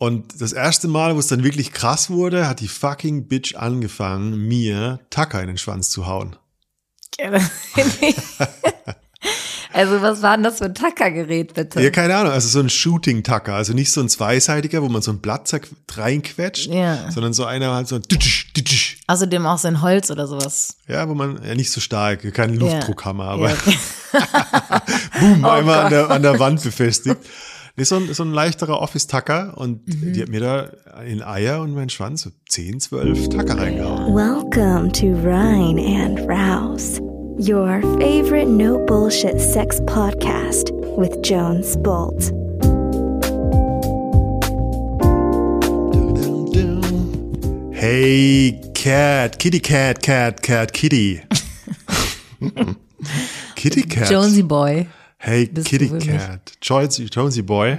Und das erste Mal, wo es dann wirklich krass wurde, hat die fucking Bitch angefangen, mir Tacker in den Schwanz zu hauen. also was war denn das für ein Tackergerät, bitte? Ja, keine Ahnung. Also so ein Shooting-Tacker. Also nicht so ein zweiseitiger, wo man so ein Blatt reinquetscht, Ja. sondern so einer halt so ein ditsch. Außerdem auch so ein Holz oder sowas. Ja, wo man, ja nicht so stark, keine Luftdruckhammer, aber Ja, boom, Oh einmal an der, an der Wand befestigt. Nee, so ein, so ein leichterer Office-Tacker und Mhm. die hat mir da in Eier und meinen Schwanz so 10, 12 Tacker reingehauen. Welcome to Rhine and Rouse, your favorite no bullshit sex podcast with Jones Bolt. Hey, Cat, Kitty Cat, Cat, Cat, Kitty. Kitty Cat. Jonesy Boy. Hey, bist Kitty Cat. Jonesy, Jonesy Boy.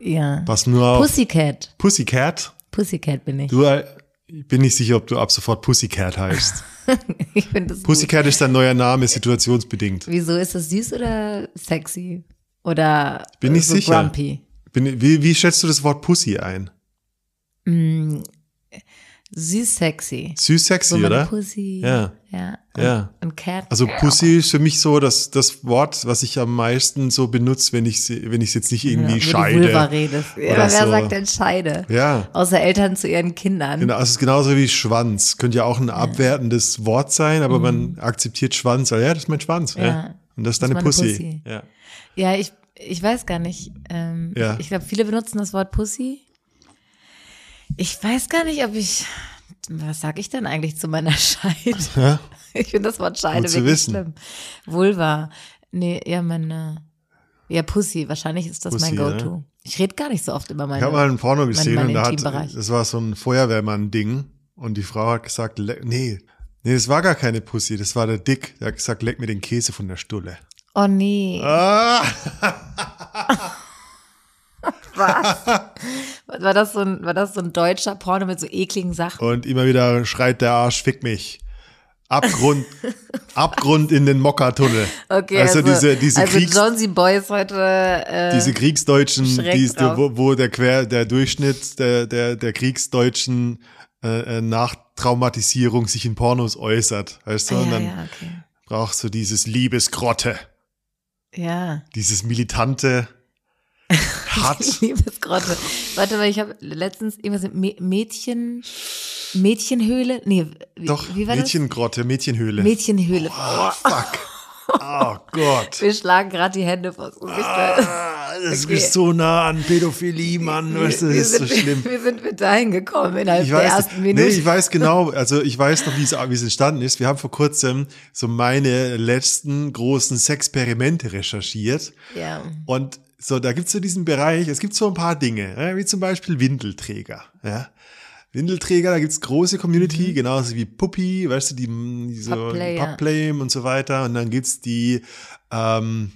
Ja. Was nur auf Pussycat. Pussycat. Pussycat bin ich. Du, äh, ich bin nicht sicher, ob du ab sofort Pussycat heißt. Ich finde das gut. Pussycat ist dein neuer Name, situationsbedingt. Wieso ist das süß oder sexy? Oder Bin nicht so sicher. grumpy? Bin, wie, wie schätzt du das Wort Pussy ein? Süß sexy. Süß sexy, So oder? Pussy. Ja. Ja. Und, Ja. Und Cat. Also Pussy ist für mich so das, das Wort, was ich am meisten so benutze, wenn ich wenn ich jetzt nicht irgendwie ja, scheide. Vulva redest. Ja, wer so. sagt denn Scheide? Ja. Außer Eltern zu ihren Kindern. Genau, also es ist genauso wie Schwanz. Könnte ja auch ein abwertendes Wort sein, aber man akzeptiert Schwanz. Also, ja, das ist mein Schwanz. Ja. Mhm. Ja. Und das ist Das deine ist meine Pussy. Pussy. Ja. Ja, ich, ich weiß gar nicht. Ähm, Ja. Ich glaube, viele benutzen das Wort Pussy. Ich weiß gar nicht, ob ich. Was sag ich denn eigentlich zu meiner Scheide? Ja? Ich finde das Wort Scheide Gut zu wirklich wissen. schlimm. Vulva. Nee, ja, meine. Ja, Pussy. Wahrscheinlich ist das Pussy, mein. Go-To. Ich rede gar nicht so oft über meine. Ich habe mal ein Porno gesehen mein und da hat, das war so ein Feuerwehrmann-Ding und die Frau hat gesagt, nee, nee, das war gar keine Pussy, das war der Dick. Der hat gesagt, leck mir den Käse von der Stulle. oh nee. Ah! War das so ein, war das so ein deutscher Porno mit so ekligen Sachen? Und immer wieder schreit der Arsch, fick mich. Abgrund, Abgrund in den Mokka-Tunnel. Okay, also, diese, diese also Kriegs, Boy ist heute. Äh, diese Kriegsdeutschen, die, wo, wo der Quer, der Durchschnitt der, der, der Kriegsdeutschen äh, äh, Nachtraumatisierung sich in Pornos äußert. Weißt du? ah, Und ja, dann ja, okay. brauchst du dieses Liebesgrotte, Ja. dieses militante Hart. Liebesgrotte. Warte mal, ich habe letztens irgendwas mit Mä- Mädchen, Mädchenhöhle? Nee, wie, Doch, wie war Mädchengrotte, Mädchenhöhle. das? Mädchenhöhle. oh, fuck. Oh Gott. Wir schlagen gerade die Hände vors Gesicht. Ah, das Okay. ist so nah an Pädophilie, Mann. Du, das ist so sind wir- schlimm. Wie sind wir dahin gekommen innerhalb Ich der weiß, ersten nee, Minute? ich weiß genau, also ich weiß noch, wie es, wie es entstanden ist. Wir haben vor kurzem so meine letzten großen Sexperimente recherchiert. ja. Und so, da gibt's so diesen Bereich, es gibt so ein paar Dinge, ja, wie zum Beispiel Windelträger. Ja. Windelträger, da gibt's große Community, genauso wie Puppy, weißt du, die, die so. Pupplay und so weiter. Und dann gibt's die, ähm,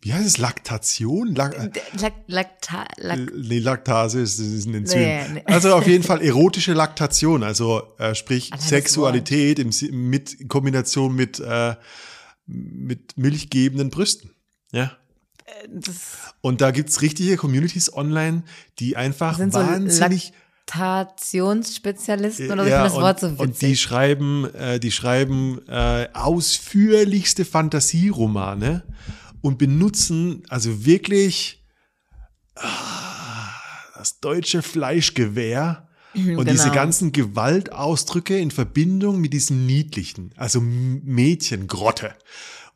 wie heißt es, Laktation? Lak Lak Lakta Lak Nee, Laktase ist, ist ein Enzym. Nee, nee. Also auf jeden Fall erotische Laktation, also äh, sprich Allein das Sexualität im, mit in Kombination mit äh, mit milchgebenden Brüsten. Ja. Und da gibt's richtige Communities online, die einfach sind so wahnsinnig Laktationsspezialisten oder so, ja, ich finde das Wort so und, und witzig. die schreiben, äh, die schreiben äh, ausführlichste Fantasieromane und benutzen also wirklich ah, das deutsche Fleischgewehr und diese genau. ganzen Gewaltausdrücke in Verbindung mit diesem Niedlichen, also Mädchengrotte.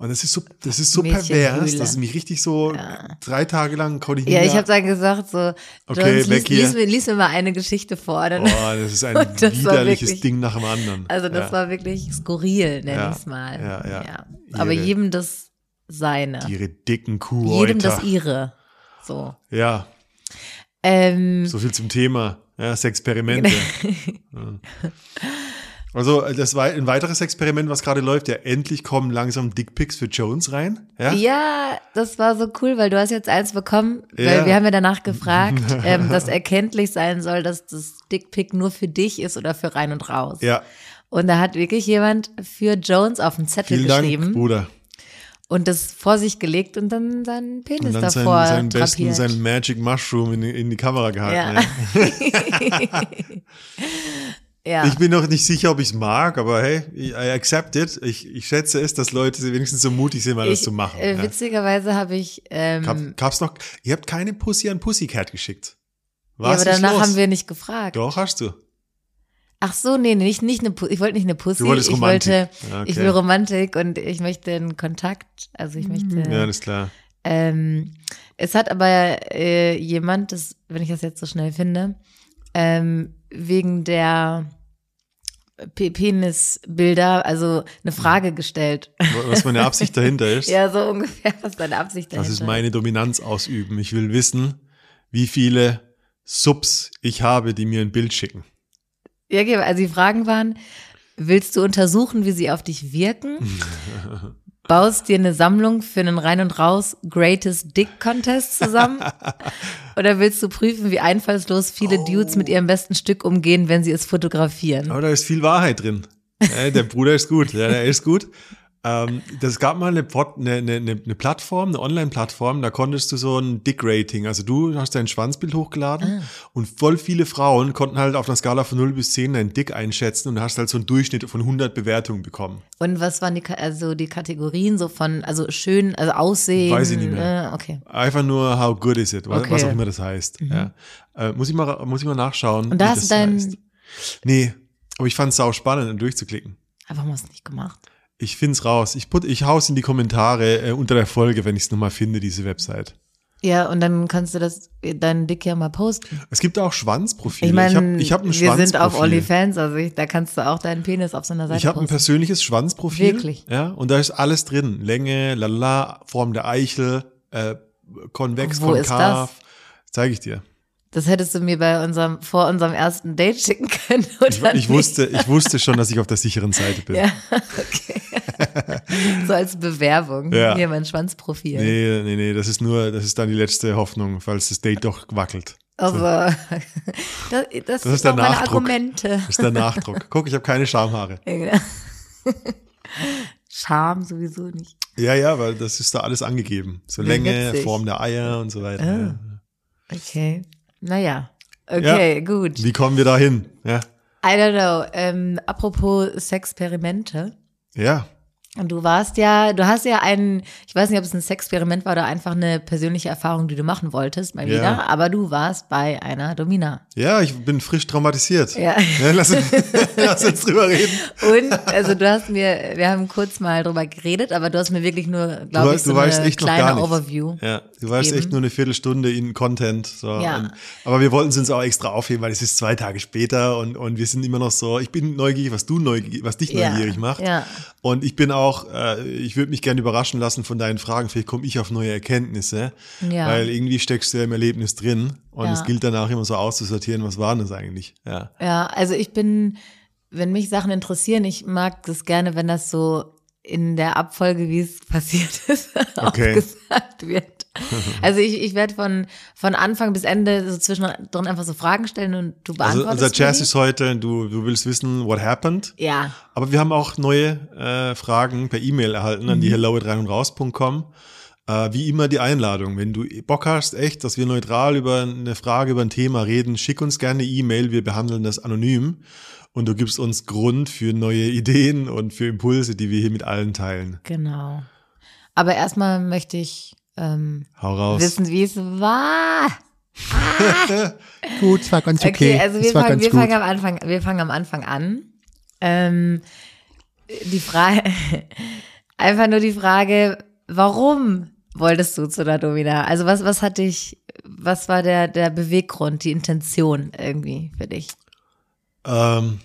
Und das ist so, das ist so pervers, dass es mich richtig so drei Tage lang konnte ich ja, nicht ich mehr- habe dann gesagt so, Okay, Jones, lies, lies, mir, lies mir mal eine Geschichte vor. Dann, Oh, das ist ein das widerliches wirklich- Ding nach dem anderen. also das ja. war wirklich skurril, nenn Ja, ich's mal. ja, ja. Aber Ihre- jedem das seine. Ihre dicken Kuhhäuter. jedem das ihre. So. Ja, Ähm, so viel zum Thema. Ja, Sexperimente. Ja. Also, das war ein weiteres Experiment, was gerade läuft. Ja, endlich kommen langsam Dickpics für Jones rein. Ja. Ja, das war so cool, weil du hast jetzt eins bekommen, weil Ja. wir haben ja danach gefragt, ähm, dass erkenntlich sein soll, dass das Dickpick nur für dich ist oder für rein und raus. Ja, Und da hat wirklich jemand für Jones auf den Zettel vielen Dank, geschrieben. Bruder. und das vor sich gelegt und dann seinen Penis Und dann seinen, davor seinen besten, drapiert. seinen Magic Mushroom in, die- in die Kamera gehalten. Ja. Ja. ja. Ich bin noch nicht sicher, ob ich es mag, aber hey, I accept it. Ich, ich schätze es, dass Leute wenigstens so mutig sind, mal das Ich- zu machen. Äh, ja. witzigerweise habe ich, ähm, Gab, gab's noch, ihr habt keine Pussy an Pussycat geschickt. ja, aber Was danach los? haben wir nicht gefragt. Doch, hast du. Ach so, nee, nee, nicht, nicht eine, ich wollte nicht eine Pussy, Du wolltest ich Romantik. wollte, Ja, okay. ich will Romantik und ich möchte einen Kontakt, also ich möchte, Ja, das ist klar. ähm, es hat aber äh, jemand, das, wenn ich das jetzt so schnell finde, ähm, wegen der P Penisbilder, also eine Frage gestellt. Was meine Absicht dahinter ist. ja, so ungefähr, was deine Absicht dahinter Das ist meine Dominanz ausüben. Ich will wissen, wie viele Subs ich habe, die mir ein Bild schicken. Ja, okay, also die Fragen waren, willst du untersuchen, wie sie auf dich wirken? Baust dir eine Sammlung für einen Rein und Raus Greatest Dick Contest zusammen? Oder willst du prüfen, wie einfallslos viele Dudes mit ihrem besten Stück umgehen, wenn sie es fotografieren? Aber da ist viel Wahrheit drin. Ja, der Bruder ist gut. Ja, der ist gut. Ähm, das gab mal eine, Pod, eine, eine, eine Plattform, eine Online-Plattform, da konntest du so ein Dick-Rating, also du hast dein Schwanzbild hochgeladen und voll viele Frauen konnten halt auf einer Skala von 0 bis 10 dein Dick einschätzen und hast halt so einen Durchschnitt von 100 Bewertungen bekommen. Und was waren die, also die Kategorien so von, also schön, also Aussehen? Weiß ich nicht mehr. Äh, okay. Einfach nur, how good is it, was, Okay. was auch immer das heißt. Ja. Äh, muss, ich mal, muss ich mal nachschauen. Und da wie hast das du dein- heißt. Nee, aber ich fand es auch spannend, durchzuklicken. Aber hast du es nicht gemacht? Ich find's raus. Ich, put, ich hau's in die Kommentare äh, unter der Folge, wenn ich es nochmal finde, diese Website. Ja, und dann kannst du das, deinen Dick ja mal posten. Es gibt auch Schwanzprofile. Ich meine, ich habe ich hab ein wir Schwanzprofil. sind auf OnlyFans, also ich, da kannst du auch deinen Penis auf so einer Seite Ich habe ein persönliches Schwanzprofil. Wirklich? Ja, und da ist alles drin. Länge, lala, Form der Eichel, äh, konvex, Wo konkav. Zeige ich dir. Das hättest du mir bei unserem, vor unserem ersten Date schicken können, oder Ich, ich, wusste, ich wusste schon, dass ich auf der sicheren Seite bin. Ja, okay. so als Bewerbung. Ja. Hier mein Schwanzprofil. Nee, nee, nee, das ist nur, das ist dann die letzte Hoffnung, falls das Date doch wackelt. Aber das, das, Das sind ist der Nachdruck. Argumente. Das ist der Nachdruck. Guck, ich habe keine Schamhaare. Genau. Charme sowieso nicht. Ja, ja, weil das ist da alles angegeben. So Wie Länge, witzig. Form der Eier und so weiter. Ah. Ja. Okay. Naja. Okay, Ja. gut. Wie kommen wir da hin? Ja. I don't know. Ähm, apropos Sexperimente. Ja. Du warst ja, du hast ja einen, ich weiß nicht, ob es ein Sexperiment war oder einfach eine persönliche Erfahrung, die du machen wolltest, mal Ja. wieder, aber du warst bei einer Domina. Ja, ich bin frisch traumatisiert. Ja. lass, uns, lass uns drüber reden. Und, also du hast mir, wir haben kurz mal drüber geredet, aber du hast mir wirklich nur, glaube ich, so eine kleine. Overview. Ja, du Eben. echt nur eine Viertelstunde in Content. So. Ja. Und, aber wir wollten es uns auch extra aufheben, weil es ist zwei Tage später und, und wir sind immer noch so, ich bin neugierig, was du neugierig, was dich Ja, neugierig macht. ja. Und ich bin auch, äh, ich würde mich gerne überraschen lassen von deinen Fragen. Vielleicht komme ich auf neue Erkenntnisse. Ja. Weil irgendwie steckst du ja im Erlebnis drin und Ja. es gilt danach immer so auszusortieren, was war denn das eigentlich? Ja. Ja, also ich bin, wenn mich Sachen interessieren, ich mag das gerne, wenn das so in der Abfolge, wie es passiert ist, Okay. aufgesagt wird. Also ich, ich werde von, von Anfang bis Ende so zwischendrin einfach so Fragen stellen und du Also beantwortest unser Jazz ist heute, du, du willst wissen, what happened? Ja, Aber wir haben auch neue äh, Fragen per E-Mail erhalten an Mhm. die hello rein und raus.com. Äh, wie immer die Einladung. Wenn du Bock hast, echt, dass wir neutral über eine Frage, über ein Thema reden, schick uns gerne eine E-Mail. Wir behandeln das anonym. Und du gibst uns Grund für neue Ideen und für Impulse, die wir hier mit allen teilen. genau. Aber erstmal möchte ich ähm, Hau raus. wissen, wie es war. Gut, es war ganz okay. Okay, also wir, fangen, wir, gut. fangen am Anfang, wir fangen am Anfang an. Ähm, die Frage, einfach nur die Frage, warum wolltest du zu der Domina? Also was, was hat dich, was war der, der Beweggrund, die Intention irgendwie für dich? Ähm,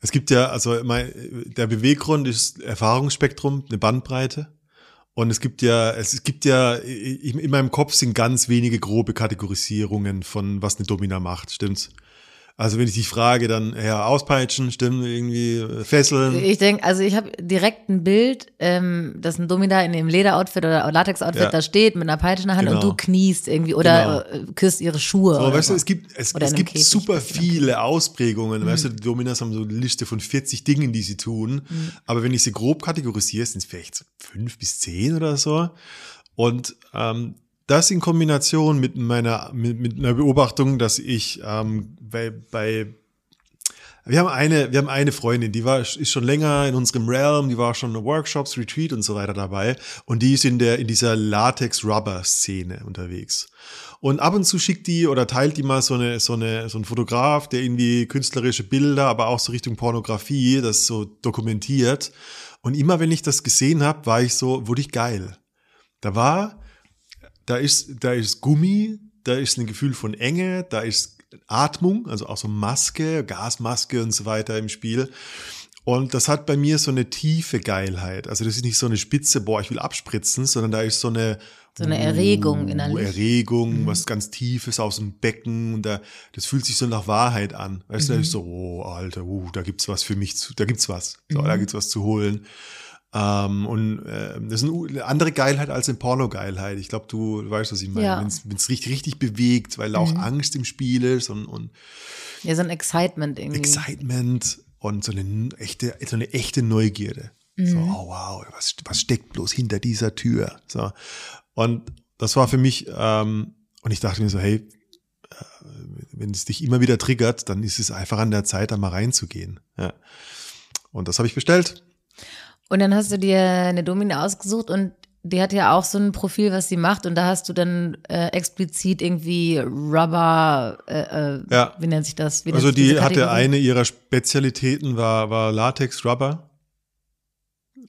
es gibt ja, also mein, der Beweggrund ist Erfahrungsspektrum, eine Bandbreite. Und es gibt ja, es gibt ja, in in meinem Kopf sind ganz wenige grobe Kategorisierungen von, was eine Domina macht, stimmt's? Also wenn ich dich frage, dann ja auspeitschen, stimmen irgendwie äh, fesseln. Ich denke, also ich habe direkt ein Bild, ähm, dass ein Domina in dem Lederoutfit oder Latex-Outfit Ja. da steht mit einer Peitsche in der Hand und Genau. du kniest irgendwie oder äh, küsst ihre Schuhe. So, weißt du, es gibt, es, es gibt Käfig, super viele Ausprägungen. Weißt du, Mhm. die Dominas haben so eine Liste von 40 Dingen, die sie tun. Aber wenn ich sie grob kategorisiere, sind es vielleicht so fünf bis zehn oder so. Und ähm, das in Kombination mit meiner, mit, mit einer Beobachtung, dass ich ähm, bei, bei wir haben eine, wir haben eine Freundin, die war, ist schon länger in unserem Realm, die war schon in Workshops, Retreat und so weiter dabei. Und die ist in der, in dieser Latex-Rubber-Szene unterwegs. Und ab und zu schickt die oder teilt die mal so eine, so eine, so ein Fotograf, der irgendwie künstlerische Bilder, aber auch so Richtung Pornografie, das so dokumentiert. Und immer wenn ich das gesehen habe, war ich so, wurde ich geil. Da war, da ist, da ist Gummi, da ist ein Gefühl von Enge, da ist Atmung, also auch so Maske, Gasmaske und so weiter im Spiel. Und das hat bei mir so eine tiefe Geilheit. Also das ist nicht so eine Spitze, boah, ich will abspritzen, sondern da ist so eine So eine Erregung innerlich. Mhm. Erregung, was ganz Tiefes aus dem Becken. Und da, das fühlt sich so nach Wahrheit an. Weißt du, da Mhm. ist so, oh, Alter, uh, da gibt's was für mich zu, da gibt's was. So, Mhm. da gibt's was zu holen. Ähm, und äh, das ist eine, andere Geilheit als eine Porno-Geilheit. Ich glaube, du weißt, was ich meine. Ja. Wenn es richtig, richtig bewegt, weil auch Angst im Spiel ist und, und ja, so ein Excitement irgendwie. Excitement und so eine echte, so eine echte Neugierde. So, oh wow, was, was steckt bloß hinter dieser Tür? So. Und das war für mich, ähm, und ich dachte mir so, hey, äh, wenn es dich immer wieder triggert, dann ist es einfach an der Zeit, da mal reinzugehen. Ja. Und das habe ich bestellt. Und dann hast du dir eine Domina ausgesucht und die hat ja auch so ein Profil, was sie macht. Und da hast du dann äh, explizit irgendwie Rubber, äh, äh, Ja. wie nennt sich das? Nennt Also die hatte eine ihrer Spezialitäten war, war Latex Rubber.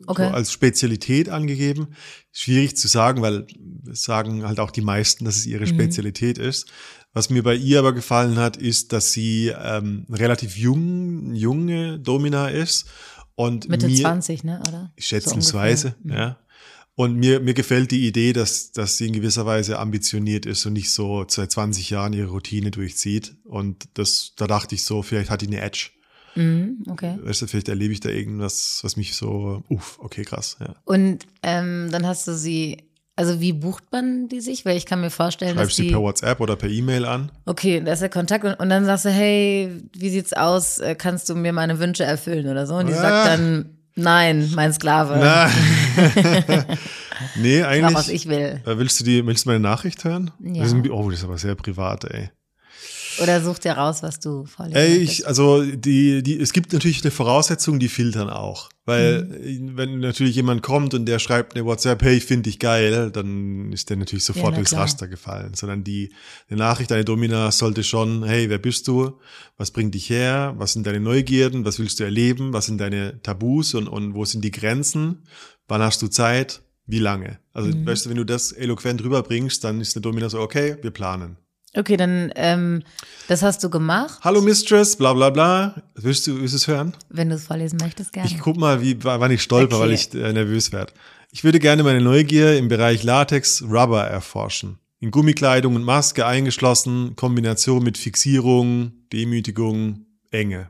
Okay. so als Spezialität angegeben. Schwierig zu sagen, weil sagen halt auch die meisten, dass es ihre Mhm. Spezialität ist. Was mir bei ihr aber gefallen hat, ist, dass sie ähm, relativ jung, junge Domina ist und Mitte mir, 20, ne? Oder? schätzungsweise, So ungefähr. Mhm. ja. Und mir, mir gefällt die Idee, dass, dass sie in gewisser Weise ambitioniert ist und nicht so seit 20 Jahren ihre Routine durchzieht. Und das, da dachte ich so, vielleicht hat die eine Edge. Mhm, okay. Weißt du, vielleicht erlebe ich da irgendwas, was mich so, uff, okay, krass, ja. Und ähm, dann hast du sie, also wie bucht man die sich? Weil ich kann mir vorstellen, dass Schreibst du die, per WhatsApp oder per E-Mail an? okay, da ist der Kontakt und, und dann sagst du, hey, wie sieht's aus? Äh, Kannst du mir meine Wünsche erfüllen oder so? Und die Ah. sagt dann, nein, mein Sklave, nee, mach eigentlich. was ich will. Äh, Willst du die, willst du meine Nachricht hören? Ja. Oh, das ist aber sehr privat, ey. Oder such dir raus, was du vorlesen möchtest. ich, also die, die, es gibt natürlich eine Voraussetzung, die filtern auch. Weil Mhm. äh, wenn natürlich jemand kommt und der schreibt eine WhatsApp, hey, ich finde dich geil, dann ist der natürlich sofort na durchs klar. Raster gefallen. Sondern die, die Nachricht, deine Domina sollte schon, hey, wer bist du? Was bringt dich her? Was sind deine Neugierden? Was willst du erleben? Was sind deine Tabus und, und wo sind die Grenzen? Wann hast du Zeit? Wie lange? Also, Mhm. weißt du, wenn du das eloquent rüberbringst, dann ist eine Domina so, okay, wir planen. Okay, dann, ähm, das hast du gemacht, Hallo Mistress, bla bla bla. Willst du, willst du es hören? wenn du es vorlesen möchtest, gerne. Ich guck mal, wie, wann ich stolper, Okay. weil ich äh, nervös werde. Ich würde gerne meine Neugier im Bereich Latex Rubber erforschen. In Gummikleidung und Maske eingeschlossen, Kombination mit Fixierung, Demütigung, Enge.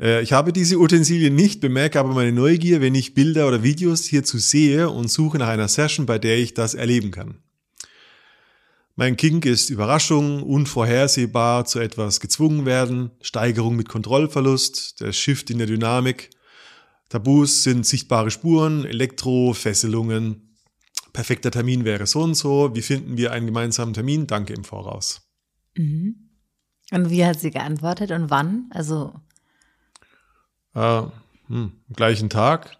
Äh, Ich habe diese Utensilien nicht, bemerke aber meine Neugier, wenn ich Bilder oder Videos hierzu sehe und suche nach einer Session, bei der ich das erleben kann. Mein Kink ist Überraschung, unvorhersehbar zu etwas gezwungen werden, Steigerung mit Kontrollverlust, der Shift in der Dynamik. Tabus sind sichtbare Spuren, Elektrofesselungen. Perfekter Termin wäre so und so. Wie finden wir einen gemeinsamen Termin? Danke im Voraus. Mhm. Und wie hat sie geantwortet und wann? Also, Äh, hm, am gleichen Tag.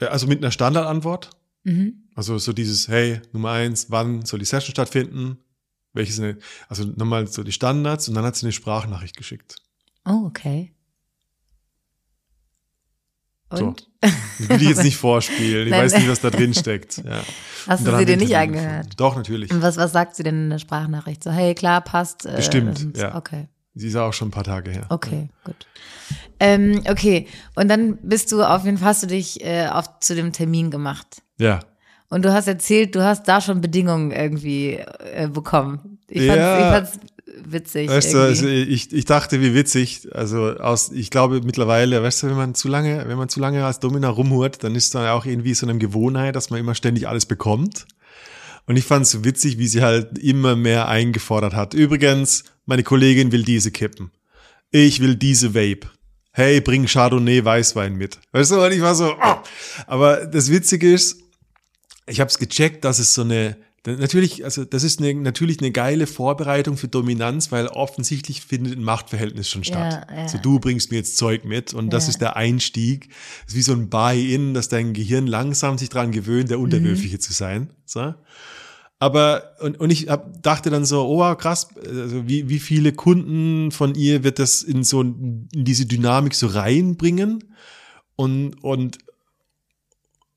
Also mit einer Standardantwort. mhm. Also so dieses, hey, Nummer eins, wann soll die Session stattfinden? Welches, eine, also nochmal so die Standards und dann hat sie eine Sprachnachricht geschickt. oh, okay. So. Und? Ich will die jetzt nicht vorspielen. Ich weiß nicht, was da drin steckt. Ja. Hast du sie dir nicht angehört? Doch, natürlich. Und was, was sagt sie denn in der Sprachnachricht? So, hey, klar, passt. Äh, Bestimmt, ja. Okay, Sie ist auch schon ein paar Tage her. okay, gut. Ähm, okay, und dann bist du auf jeden Fall, hast du dich äh, auf, zu dem Termin gemacht. Ja. Und du hast erzählt, du hast da schon Bedingungen irgendwie äh, bekommen. Ich fand's, Ja. ich fand's witzig. Weißt du, also ich, ich dachte, wie witzig. Also aus, ich glaube mittlerweile, weißt du, wenn man zu lange, wenn man zu lange als Domina rumhurt, dann ist dann auch irgendwie so eine Gewohnheit, dass man immer ständig alles bekommt. Und ich fand es so witzig, wie sie halt immer mehr eingefordert hat. Übrigens, meine Kollegin will diese kippen. Ich will diese Vape. Hey, bring Chardonnay Weißwein mit. Weißt du, und ich war so, oh. aber das Witzige ist, ich habe es gecheckt, dass es so eine Natürlich, also das ist eine, natürlich eine geile Vorbereitung für Dominanz, weil offensichtlich findet ein Machtverhältnis schon statt. Ja, ja. So du bringst mir jetzt Zeug mit und das Ja. ist der Einstieg. Das ist wie so ein Buy-in, dass dein Gehirn langsam sich dran gewöhnt, der Mhm. Unterwürfige zu sein. So. Aber und, und ich hab, dachte dann so, oh krass, also wie, wie viele Kunden von ihr wird das in so in diese Dynamik so reinbringen? Und, und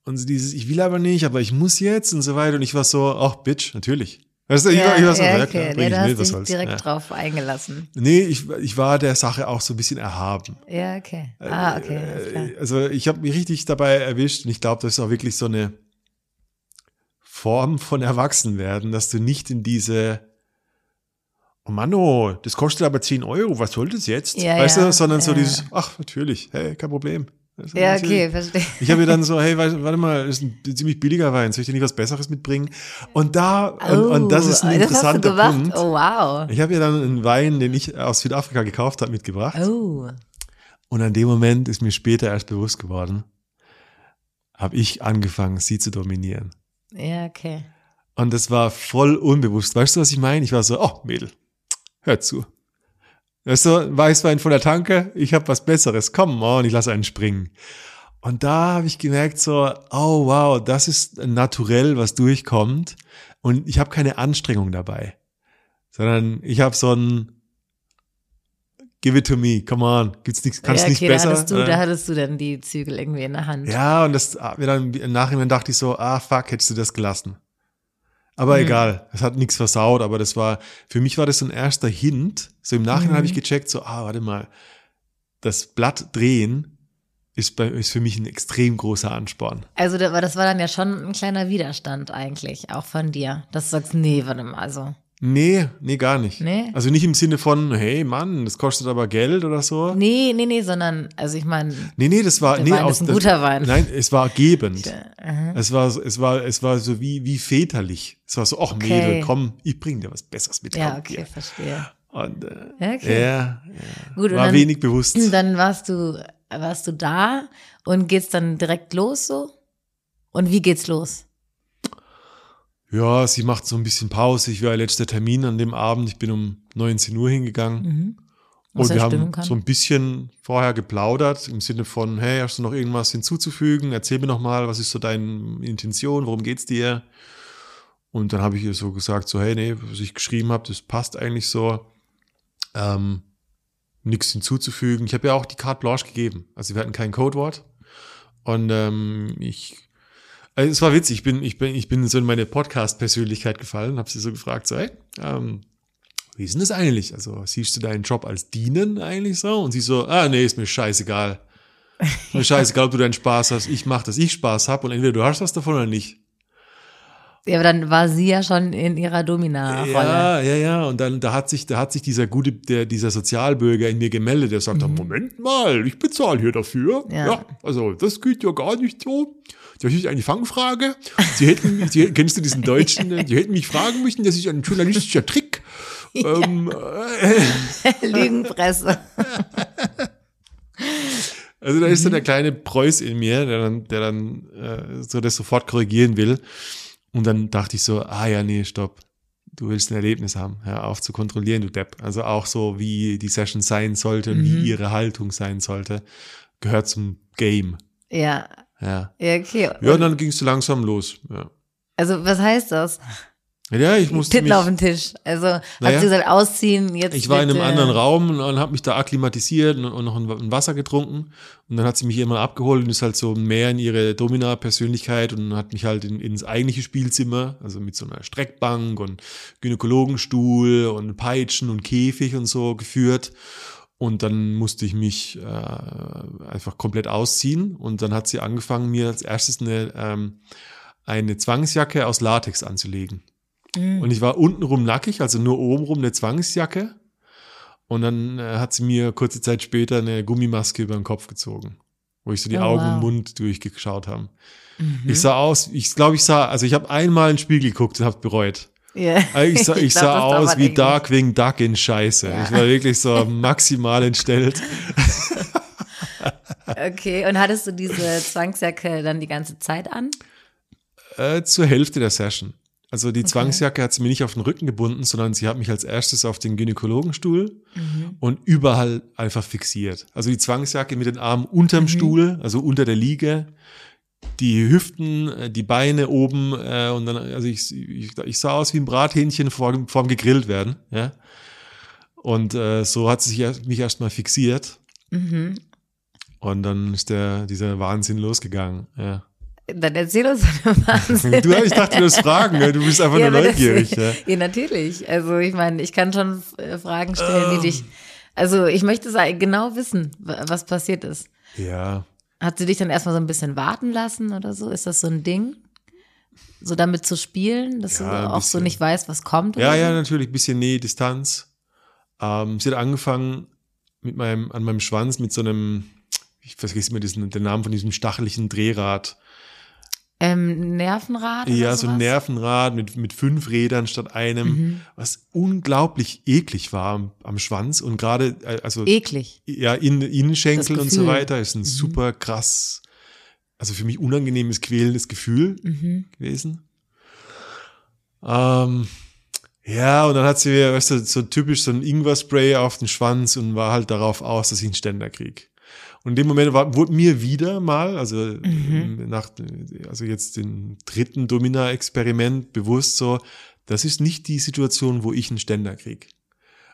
und so dieses, ich will aber nicht, aber ich muss jetzt und so weiter. Und ich war so, ach, Bitch, natürlich. Weißt du, ich, war, ich war so, ja, ja, klar, okay. Ja, du hast dich direkt ja. drauf eingelassen. Nee, ich, ich war der Sache auch so ein bisschen erhaben. Ja, okay. Ah, okay. Äh, Also ich habe mich richtig dabei erwischt und ich glaube, das ist auch wirklich so eine Form von Erwachsenwerden, dass du nicht in diese Oh Mann, oh, das kostet aber 10 Euro, was soll das jetzt? Ja, weißt ja, du, sondern so ja. dieses, ach, natürlich, hey, kein Problem. Weißt du, Ja, okay, verstehe. Ich habe ihr dann so, hey, warte, mal, das ist ein ziemlich billiger Wein, soll ich dir nicht was Besseres mitbringen? Und da, und, und das ist ein Oh, interessanter? Punkt. Oh, wow. Ich habe ihr dann einen Wein, den ich aus Südafrika gekauft habe, mitgebracht. Oh. Und an dem Moment ist mir später erst bewusst geworden, habe ich angefangen, sie zu dominieren. Ja, okay. Und das war voll unbewusst. Weißt du, was ich meine? Ich war so, oh, Mädel, hör zu. Weißt du, Weißwein von der Tanke, ich habe was Besseres, komm on, ich lass einen springen. Und da habe ich gemerkt so, oh wow, das ist naturell, was durchkommt. Und ich habe keine Anstrengung dabei, sondern ich habe so ein Give it to me, come on, gibt's nichts, kannst ja, nicht okay, besser. Da hattest, du, Äh, da hattest du dann die Zügel irgendwie in der Hand. ja, und das hat mir dann im Nachhinein dachte ich so, ah fuck, hättest du das gelassen. Aber egal, es hat nichts versaut, aber das war, für mich war das so ein erster Hint. So im Nachhinein habe ich gecheckt, so, ah, warte mal, das Blatt drehen ist, bei, ist für mich ein extrem großer Ansporn. Also das war dann ja schon ein kleiner Widerstand eigentlich, auch von dir. Dass du sagst, nee, warte mal, also. Nee, nee, gar nicht. Nee? Also nicht im Sinne von, hey Mann, das kostet aber Geld oder so. Nee, nee, nee, sondern, also ich meine, Nee, nee, das war, Der nee, Wein aus, ist ein das, guter Wein. Nein, es war gebend. aha. Es war, es war, es war so wie, wie väterlich. Es war so, ach Okay. Mädel, komm, ich bring dir was Besseres mit. ja, okay, hier. verstehe. Und, äh, Ja, okay. ja, Gut, und war dann, wenig bewusst. dann warst du, warst du da und geht's dann direkt los so? Und wie geht's los? Ja, sie macht so ein bisschen Pause. Ich war ihr letzter Termin an dem Abend. Ich bin um 19 Uhr hingegangen. Mhm. Und wir haben kann. so ein bisschen vorher geplaudert im Sinne von, hey, hast du noch irgendwas hinzuzufügen? Erzähl mir noch mal, was ist so deine Intention? Worum geht's dir? Und dann habe ich ihr so gesagt, so, hey, nee, was ich geschrieben habe, das passt eigentlich so. Ähm, nichts hinzuzufügen. Ich habe ja auch die Carte Blanche gegeben. Also wir hatten kein Codewort. Und ähm, ich, also es war witzig. Ich bin, ich bin, ich bin so in meine Podcast-Persönlichkeit gefallen, habe sie so gefragt, so, hey, ähm, wie ist denn das eigentlich? Also siehst du deinen Job als Dienen eigentlich so? Und sie so, ah nee, ist mir scheißegal. Mir scheißegal, ob du deinen Spaß hast. Ich mach, dass ich Spaß hab und entweder du hast was davon oder nicht. Ja, aber dann war sie ja schon in ihrer Domina-Rolle. Ja, ja, ja. Und dann da hat sich, da hat sich dieser gute, der, dieser Sozialbürger in mir gemeldet, der sagt, dann, Moment mal, ich bezahle hier dafür. Ja. Ja. also das geht ja gar nicht so. Das ist eine Fangfrage. Sie hätten, Sie, kennst du diesen Deutschen? Sie hätten mich fragen müssen, das ist ein journalistischer Trick. Ähm, äh, Lügenpresse. Also da ist so der kleine Preuß in mir, der dann, der dann äh, so das sofort korrigieren will. Und dann dachte ich so, ah ja, nee, stopp. Du willst ein Erlebnis haben. Hör auf zu kontrollieren, du Depp. Also auch so, wie die Session sein sollte und wie ihre Haltung sein sollte, gehört zum Game. Ja, Ja. ja, okay. Ja, und dann ging es so langsam los. Ja, Also, was heißt das? Ja ich musste Titten mich, auf den Tisch. Also, hat Naja. sie gesagt, ausziehen, jetzt. Ich war in einem bitte. anderen Raum und, und habe mich da akklimatisiert und, und noch ein, ein Wasser getrunken. Und dann hat sie mich immer abgeholt und ist halt so mehr in ihre Domina-Persönlichkeit und hat mich halt in, ins eigentliche Spielzimmer, also mit so einer Streckbank und Gynäkologenstuhl und Peitschen und Käfig und so geführt. Und dann musste ich mich äh, einfach komplett ausziehen. Und dann hat sie angefangen, mir als erstes eine, ähm, eine Zwangsjacke aus Latex anzulegen. Und ich war untenrum nackig, also nur obenrum eine Zwangsjacke. Und dann äh, hat sie mir kurze Zeit später eine Gummimaske über den Kopf gezogen, wo ich so die Oh, Augen wow. und Mund durchgeschaut habe. Ich sah aus, ich glaube, ich sah, also ich habe einmal in den Spiegel geguckt und habe bereut. Ja. Also Ich sah, ich glaub, sah aus wie. Darkwing Duck in Scheiße. Ja. Ich war wirklich so maximal entstellt. Okay, und hattest du diese Zwangsjacke dann die ganze Zeit an? Äh, zur Hälfte der Session. Also die Zwangsjacke hat sie mir nicht auf den Rücken gebunden, sondern sie hat mich als erstes auf den Gynäkologenstuhl und überall einfach fixiert. Also die Zwangsjacke mit den Armen unterm Stuhl, also unter der Liege, die Hüften, äh, die Beine oben äh, und dann, also ich, ich, ich sah aus wie ein Brathähnchen vor, dem- vor dem gegrillt werden, ja. Und äh, so hat sie sich erst- mich erstmal fixiert. Und dann ist der, dieser Wahnsinn losgegangen, ja. Dann erzähl uns einen Wahnsinn. Du, ich dachte, du wirst fragen, ja, du bist einfach nur aber das- neugierig. Ja. ja, natürlich. Also ich meine, ich kann schon äh, Fragen stellen, die dich. Also ich möchte genau wissen, wa- was passiert ist. ja, Hat sie dich dann erstmal so ein bisschen warten lassen oder so? Ist das so ein Ding? So damit zu spielen, dass Ja, du auch so bisschen. nicht weißt, was kommt? ja, ja, so? natürlich, ein bisschen Nähe, Distanz. Ähm, sie hat angefangen mit meinem, an meinem Schwanz mit so einem, ich vergesse immer diesen, den Namen von diesem stacheligen Drehrad. Ähm, Nervenrad? Ja, so ein? Nervenrad mit, mit fünf Rädern statt einem, Mhm. was unglaublich eklig war am, am Schwanz und gerade, äh, also Eklig. ja, in, Innenschenkel und so weiter ist ein super krass, also für mich unangenehmes, quälendes Gefühl Mhm. gewesen. Ähm, ja, und dann hat sie mir, weißt du, so typisch so ein Ingwer-Spray auf den Schwanz und war halt darauf aus, dass ich einen Ständer krieg. Und in dem Moment war, wurde mir wieder mal, also Mhm. nach, also jetzt den dritten Domina-Experiment bewusst so, das ist nicht die Situation, wo ich einen Ständer krieg.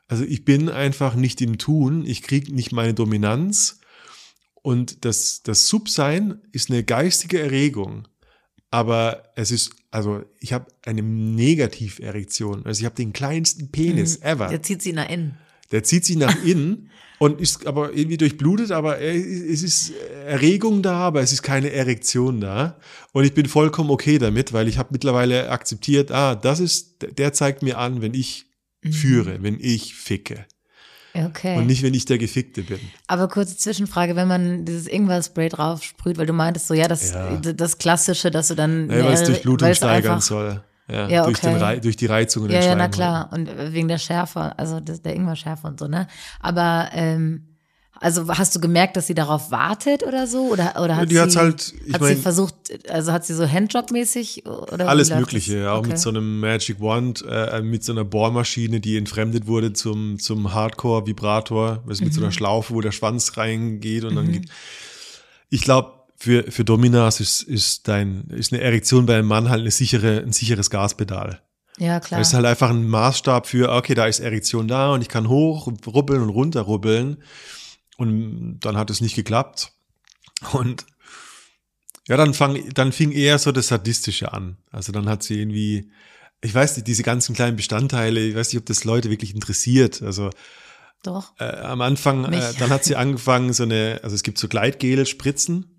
Also ich bin einfach nicht im Tun, ich krieg nicht meine Dominanz und das, das Subsein ist eine geistige Erregung. Aber es ist, also ich habe eine Negativerektion. Also ich habe den kleinsten Penis ever. Der zieht sie nach innen. Der zieht sich nach innen und ist aber irgendwie durchblutet, aber er- es ist Erregung da, aber es ist keine Erektion da. Und ich bin vollkommen okay damit, weil ich habe mittlerweile akzeptiert, ah, das ist, der zeigt mir an, wenn ich führe, wenn ich ficke. Okay. Und nicht, wenn ich der Gefickte bin. Aber kurze Zwischenfrage, wenn man dieses Ingwer-Spray drauf sprüht, weil du meintest so, ja, das, Ja. das Klassische, dass du dann. Ja, weil es weil es steigern einfach- soll. Ja, Ja, durch, den okay. Rei- durch die Reizung in Ja, den ja, na klar. Und äh, wegen der Schärfe, also das, der Ingwer-Schärfe und so, ne? Aber, ähm, also hast du gemerkt, dass sie darauf wartet oder so? Oder, oder hat die sie, halt- ich hat mein- sie versucht, also hat sie so Handjob-mäßig Alles Mögliche, das? auch Okay. mit so einem Magic Wand, äh, mit so einer Bohrmaschine, die entfremdet wurde zum, zum Hardcore-Vibrator, also mit so Mhm. einer Schlaufe, wo der Schwanz reingeht und dann geht. Ich glaube, für, für Dominas ist, ist dein, ist eine Erektion bei einem Mann halt eine sichere, ein sicheres Gaspedal. Ja, klar. Das ist halt einfach ein Maßstab für, okay, da ist Erektion da und ich kann hoch rubbeln und runter rubbeln. Und dann hat es nicht geklappt. Und ja, dann, fang, dann fing eher so das Sadistische an. Also dann hat sie irgendwie, ich weiß nicht, diese ganzen kleinen Bestandteile, ich weiß nicht, ob das Leute wirklich interessiert. Also Doch. äh, am Anfang, äh, dann hat sie angefangen, so eine, also es gibt so Gleitgel-Spritzen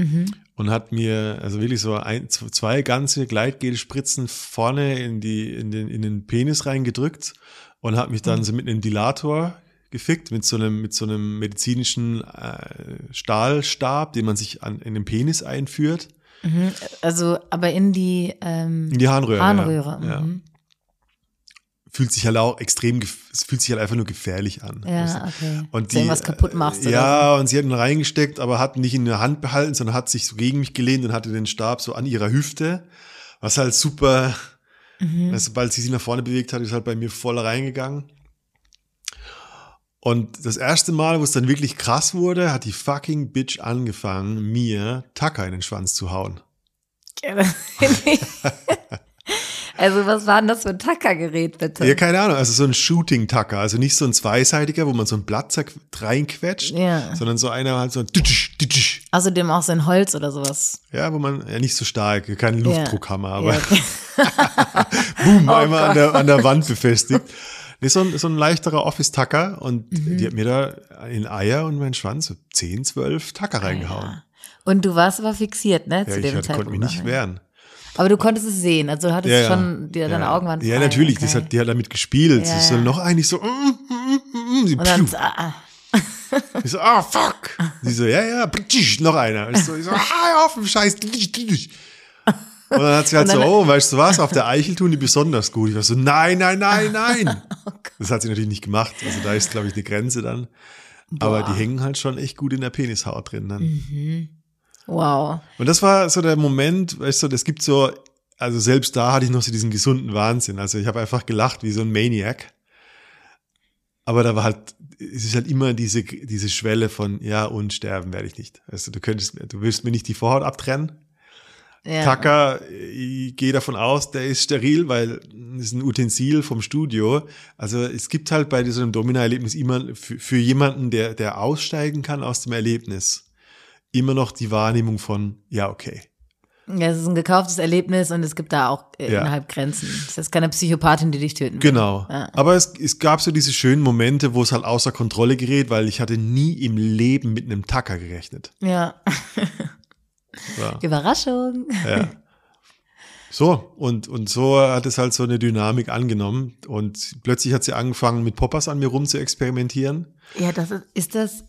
Mhm. und hat mir also wirklich so ein, zwei ganze Gleitgelspritzen vorne in die in den in den Penis reingedrückt und hat mich dann so mit einem Dilator gefickt mit so einem mit so einem medizinischen äh, Stahlstab, den man sich an in den Penis einführt Mhm. Also, aber in die ähm, in die Harnröhre. Harnröhre. Ja. Ja. Fühlt sich halt auch extrem, es fühlt sich halt einfach nur gefährlich an. Ja, okay. Und die, irgendwas kaputt machst äh, oder Ja, und sie hat ihn reingesteckt, aber hat nicht in der Hand behalten, sondern hat sich so gegen mich gelehnt und hatte den Stab so an ihrer Hüfte, was halt super, Mhm. weil sobald sie sich nach vorne bewegt hat, ist halt bei mir voll reingegangen. Und das erste Mal, wo es dann wirklich krass wurde, hat die fucking Bitch angefangen, mir Tacker in den Schwanz zu hauen. also, was war denn das für ein Tackergerät, bitte? Ja, keine Ahnung, also so ein Shooting-Tacker, also nicht so ein zweiseitiger, wo man so ein Blatt reinquetscht, Ja. sondern so einer halt so ein tütsch, tütsch. Außerdem auch so ein Holz oder sowas. Ja, wo man ja nicht so stark, keine Luftdruckhammer, aber Ja, boom, Oh einmal an der, an der Wand befestigt. Nee, so ein, so ein leichterer Office-Tacker und Mhm. die hat mir da in Eier und meinen Schwanz so 10, 12 Tacker reingehauen. Und du warst aber fixiert, ne? Ja, zu ich dem Zeitpunkt. konnte mich nicht wehren. Aber du konntest es sehen, also du hattest Ja, schon, deine ja. Augen waren frei. Ja, natürlich, okay. das hat, die hat damit gespielt. Ja, sie ist so noch eigentlich so, mm, mm, mm, sie, Und dann, pfiuh. ah, ich so, ah, fuck. Sie so, ja, ja, noch einer. Ich so, ich so ah, auf, Scheiß. Und dann hat sie halt so, oh, weißt du was, auf der Eichel tun die besonders gut. Ich war so, nein, nein, nein, nein. Oh das hat sie natürlich nicht gemacht. Also da ist, glaube ich, eine Grenze dann. Aber die hängen halt schon echt gut in der Penishaut drin dann. Mhm. Wow. Und das war so der Moment, weißt du, das gibt so, also selbst da hatte ich noch so diesen gesunden Wahnsinn. Also ich habe einfach gelacht wie so ein Maniac. Aber da war halt, es ist halt immer diese, diese Schwelle von, ja, und sterben werde ich nicht. Also du könntest, du willst mir nicht die Vorhaut abtrennen. Ja. Kacker, ich gehe davon aus, der ist steril, weil es ist ein Utensil vom Studio. Also es gibt halt bei so einem Domina-Erlebnis immer für, für jemanden, der, der aussteigen kann aus dem Erlebnis, immer noch die Wahrnehmung von, ja, okay. Ja, es ist ein gekauftes Erlebnis und es gibt da auch äh, Ja. innerhalb Grenzen. Es ist keine Psychopathin, die dich töten will. Genau. Ja. Aber es, es gab so diese schönen Momente, wo es halt außer Kontrolle gerät, weil ich hatte nie im Leben mit einem Tacker gerechnet. Ja. Ja. Überraschung. ja. So, und, und so hat es halt so eine Dynamik angenommen. Und plötzlich hat sie angefangen, mit Poppers an mir rum zu experimentieren. Ja, das ist, ist das,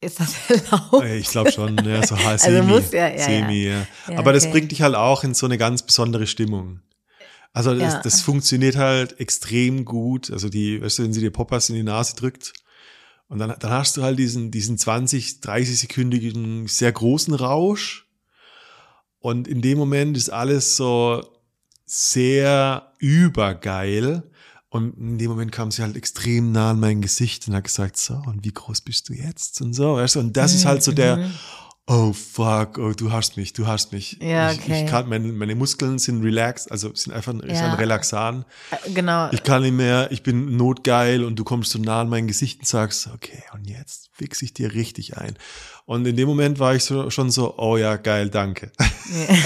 ist das erlaubt? Äh, Ich glaube schon, ja, so Also semi, muss ja, ja, semi, ja. Ja, Aber das okay. bringt dich halt auch in so eine ganz besondere Stimmung. Also das, Ja. das funktioniert halt extrem gut. Also die, weißt du, wenn sie dir Poppers in die Nase drückt und dann, dann hast du halt diesen, diesen 20, 30 sekündigen sehr großen Rausch. Und in dem Moment ist alles so sehr übergeil. Und in dem Moment kam sie halt extrem nah an mein Gesicht und hat gesagt, so, und wie groß bist du jetzt? Und so, weißt du, und das ist halt so der, oh fuck, oh, du hast mich, du hast mich. Mhm. Ja, ich, okay. ich kann, meine, meine Muskeln sind relaxed, also sind einfach ist Ja. ein Relaxan. Äh, Genau. Ich kann nicht mehr, ich bin notgeil und du kommst so nah an mein Gesicht und sagst, okay, und jetzt fix ich dir richtig ein. Und in dem Moment war ich so, schon so, oh ja, geil, danke.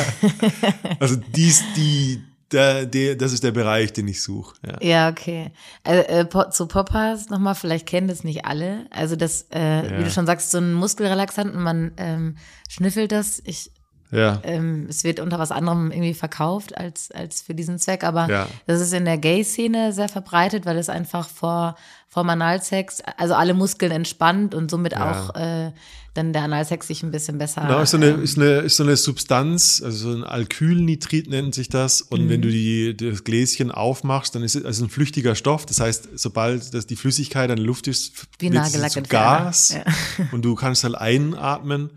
also dies, die, der, der, das ist der Bereich, den ich suche. Ja. Ja, okay. Äh, äh, po- zu Poppers nochmal, vielleicht kennen das nicht alle. Also das, äh, wie Ja. du schon sagst, so ein Muskelrelaxant und man ähm, schnüffelt das. Ich, ja. ähm, es wird unter was anderem irgendwie verkauft als, als für diesen Zweck, aber Ja. das ist in der Gay-Szene sehr verbreitet, weil es einfach vor, vor dem Analsex, also alle Muskeln entspannt und somit Ja. auch äh, dann der Analsex sich ein bisschen besser. Genau, ist so eine, ähm, ist eine, ist so eine Substanz, also so ein Alkylnitrit nennt sich das. Und Mhm. wenn du die, das Gläschen aufmachst, dann ist es also ein flüchtiger Stoff. Das heißt, sobald das die Flüssigkeit an der Luft ist, Wie wird Nagellack zu. Gas. Ja. Und du kannst halt einatmen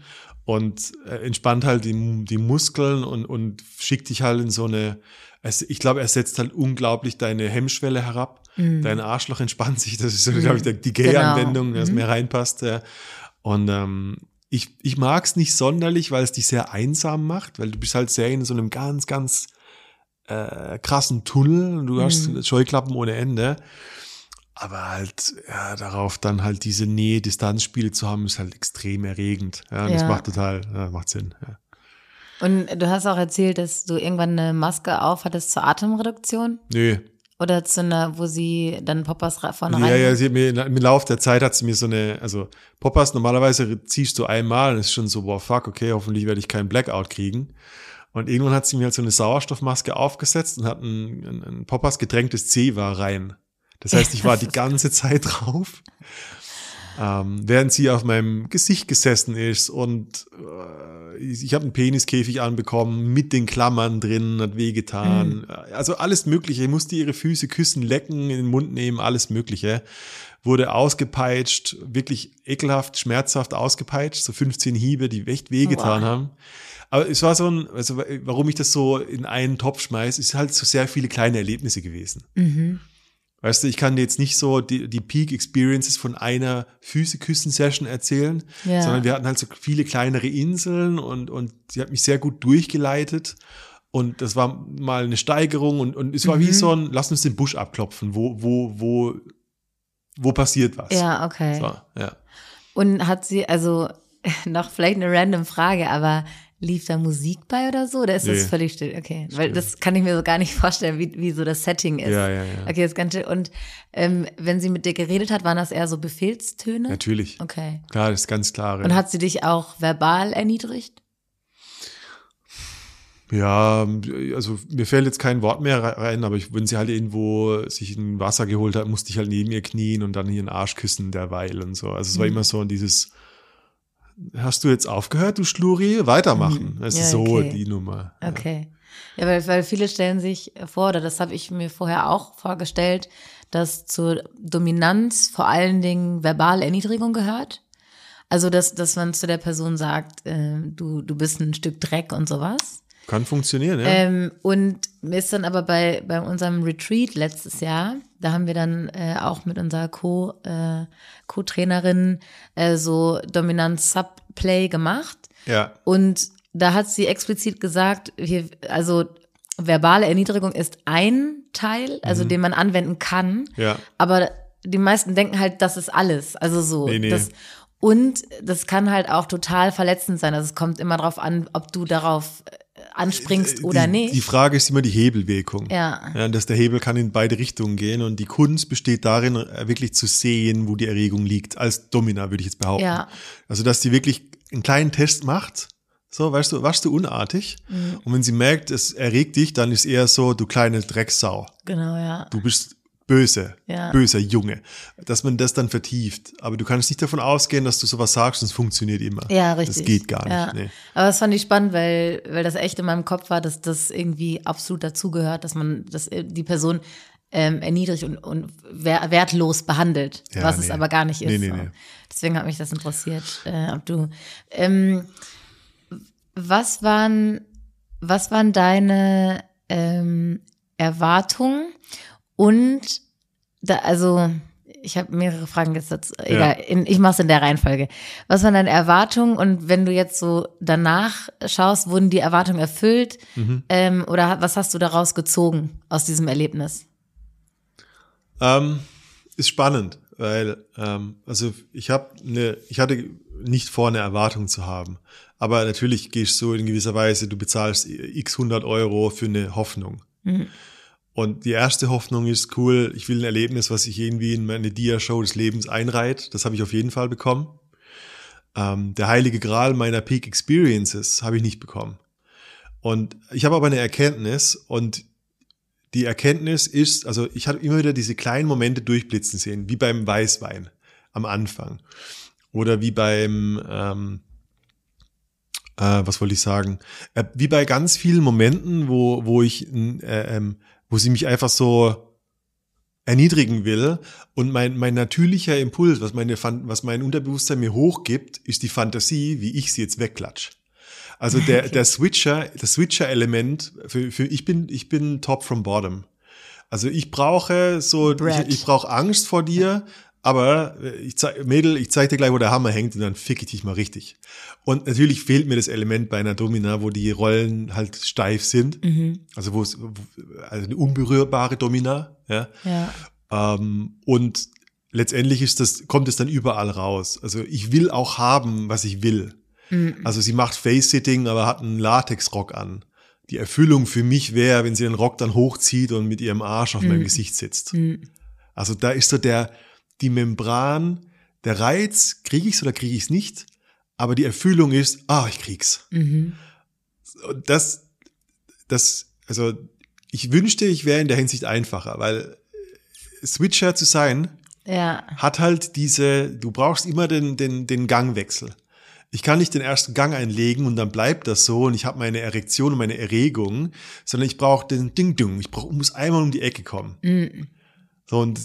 und äh, entspannt halt die, die Muskeln und, und schickt dich halt in so eine, es, ich glaube, er setzt halt unglaublich deine Hemmschwelle herab. Dein Arschloch entspannt sich. Das ist so, glaube ich, die Gay-Anwendung, Genau. das Mhm. mir reinpasst. Ja. Und ähm, ich, ich mag es nicht sonderlich, weil es dich sehr einsam macht, weil du bist halt sehr in so einem ganz, ganz äh, krassen Tunnel und du hast Mhm. Scheuklappen ohne Ende. Aber halt, ja, darauf dann halt diese Nähe-Distanzspiele zu haben, ist halt extrem erregend. Ja, und das Ja. macht total, ja, macht Sinn. Ja. Und du hast auch erzählt, dass du irgendwann eine Maske aufhattest zur Atemreduktion Nö. oder zu einer, wo sie dann Poppers vorne rein. Ja, ja, sie hat mir, im Laufe der Zeit hat sie mir so eine, also Poppers normalerweise ziehst du einmal und es ist schon so, boah, fuck, okay, hoffentlich werde ich keinen Blackout kriegen. Und irgendwann hat sie mir halt so eine Sauerstoffmaske aufgesetzt und hat ein, ein, ein Poppers getränktes Zewa rein. Das heißt, ich war die ganze Zeit drauf, ähm, während sie auf meinem Gesicht gesessen ist und äh, ich, ich habe einen Peniskäfig anbekommen mit den Klammern drin, hat wehgetan. Also alles Mögliche. Ich musste ihre Füße küssen, lecken, in den Mund nehmen, alles Mögliche. Wurde ausgepeitscht, wirklich ekelhaft, schmerzhaft ausgepeitscht, so 15 Hiebe, die echt wehgetan Boah. haben. Aber es war so ein, also warum ich das so in einen Topf schmeiß, ist halt so sehr viele kleine Erlebnisse gewesen. Mhm. Weißt du, ich kann dir jetzt nicht so die, die Peak Experiences von einer Füße-Küssen-Session erzählen, Ja. sondern wir hatten halt so viele kleinere Inseln und, und sie hat mich sehr gut durchgeleitet. Und das war mal eine Steigerung und, und es war Mhm. wie so ein, lass uns den Busch abklopfen, wo, wo, wo, wo passiert was. Ja, okay. So, ja. Und hat sie, also noch vielleicht eine random Frage, aber lief da Musik bei oder so? Oder ist das Nee. völlig still? Okay, weil das kann ich mir so gar nicht vorstellen, wie, wie so das Setting ist. Ja, ja, ja. Okay, das ganz still. Und ähm, wenn sie mit dir geredet hat, waren das eher so Befehlstöne? Natürlich. Okay. Klar, das ist ganz klar. Und hat sie dich auch verbal erniedrigt? Ja, also mir fällt jetzt kein Wort mehr rein, aber ich, wenn sie halt irgendwo sich ein Wasser geholt hat, musste ich halt neben ihr knien und dann hier einen Arsch küssen derweil und so. Also es war Mhm. immer so dieses, hast du jetzt aufgehört, du Schluri? Weitermachen. Es Mhm. Ja, ist so okay. die Nummer. Ja. Okay. Ja, weil, weil viele stellen sich vor, oder das habe ich mir vorher auch vorgestellt, dass zur Dominanz vor allen Dingen verbale Erniedrigung gehört. Also, dass, dass man zu der Person sagt, äh, du, du bist ein Stück Dreck und sowas. Kann funktionieren, ja. Ähm, und mir ist dann aber bei, bei unserem Retreat letztes Jahr, da haben wir dann äh, auch mit unserer Co, äh, Co-Trainerin äh, so Dominanz-Subplay gemacht. ja. Und da hat sie explizit gesagt, hier, also verbale Erniedrigung ist ein Teil, also den man anwenden kann. Mhm. Ja. Aber die meisten denken halt, das ist alles. Also so. Nee, nee. Das, und das kann halt auch total verletzend sein. Also es kommt immer darauf an, ob du darauf anspringst oder die, nicht. Die Frage ist immer die Hebelwirkung. Ja. ja. Dass der Hebel kann in beide Richtungen gehen und die Kunst besteht darin, äh, wirklich zu sehen, wo die Erregung liegt. Als Domina würde ich jetzt behaupten. Ja. Also, dass die wirklich einen kleinen Test macht. So, weißt du, warst du unartig? Mhm. Und wenn sie merkt, es erregt dich, dann ist eher so, du kleine Drecksau. Genau, ja. Du bist böse, Ja. böser Junge. Dass man das dann vertieft. Aber du kannst nicht davon ausgehen, dass du sowas sagst und es funktioniert immer. Ja, richtig. Das geht gar nicht. Ja. Nee. Aber das fand ich spannend, weil, weil das echt in meinem Kopf war, dass das irgendwie absolut dazugehört, dass man dass äh, die Person ähm, erniedrigt und, und wer- wertlos behandelt, Ja, was nee. es aber gar nicht ist. Nee, nee, so. nee. Deswegen hat mich das interessiert, äh, ob du. Ähm, was waren, was waren deine ähm, Erwartungen und da, also ich habe mehrere Fragen jetzt dazu. Egal, in, ich mache es in der Reihenfolge. Was waren deine Erwartungen und wenn du jetzt so danach schaust, wurden die Erwartungen erfüllt Mhm. ähm, oder was hast du daraus gezogen aus diesem Erlebnis? Ähm, ist spannend, weil ähm, also ich habe eine, ich hatte nicht vor, eine Erwartung zu haben, aber natürlich gehst du in gewisser Weise, du bezahlst x 100 Euro für eine Hoffnung. Und die erste Hoffnung ist cool, ich will ein Erlebnis, was sich irgendwie in meine Dia-Show des Lebens einreiht. Das habe ich auf jeden Fall bekommen. Ähm, der heilige Gral meiner Peak Experiences habe ich nicht bekommen. Und ich habe aber eine Erkenntnis und die Erkenntnis ist, also ich hatte immer wieder diese kleinen Momente durchblitzen sehen, wie beim Weißwein am Anfang. Oder wie beim, ähm, äh, was wollte ich sagen, äh, wie bei ganz vielen Momenten, wo, wo ich, äh, ähm, wo sie mich einfach so erniedrigen will und mein, mein natürlicher Impuls, was, meine, was mein Unterbewusstsein mir hochgibt, ist die Fantasie, wie ich sie jetzt wegklatsch. Also der, der Switcher, das Switcher-Element, für, für ich bin, ich bin top from bottom. Also ich brauche so, ich, Brad. ich brauche Angst vor dir, aber ich zeig, Mädel, ich zeig dir gleich, wo der Hammer hängt und dann fick ich dich mal richtig. Und natürlich fehlt mir das Element bei einer Domina, wo die Rollen halt steif sind. Also wo es, also eine unberührbare Domina, ja. Ja. Ähm, und letztendlich ist das, kommt es dann überall raus. Also ich will auch haben, was ich will. Also sie macht Face-Sitting, aber hat einen Latexrock an. Die Erfüllung für mich wäre, wenn sie den Rock dann hochzieht und mit ihrem Arsch auf meinem Gesicht sitzt. Also da ist so der, die Membran, der Reiz, kriege ich's oder kriege ich's nicht? Aber die Erfüllung ist, ah, ich krieg's. Und das, das, also ich wünschte, ich wäre in der Hinsicht einfacher, weil Switcher zu sein, Ja. hat halt diese, du brauchst immer den, den, den Gangwechsel. Ich kann nicht den ersten Gang einlegen und dann bleibt das so und ich habe meine Erektion und meine Erregung, sondern ich brauche den Ding-Dung. Ich brauch, muss einmal um die Ecke kommen. So und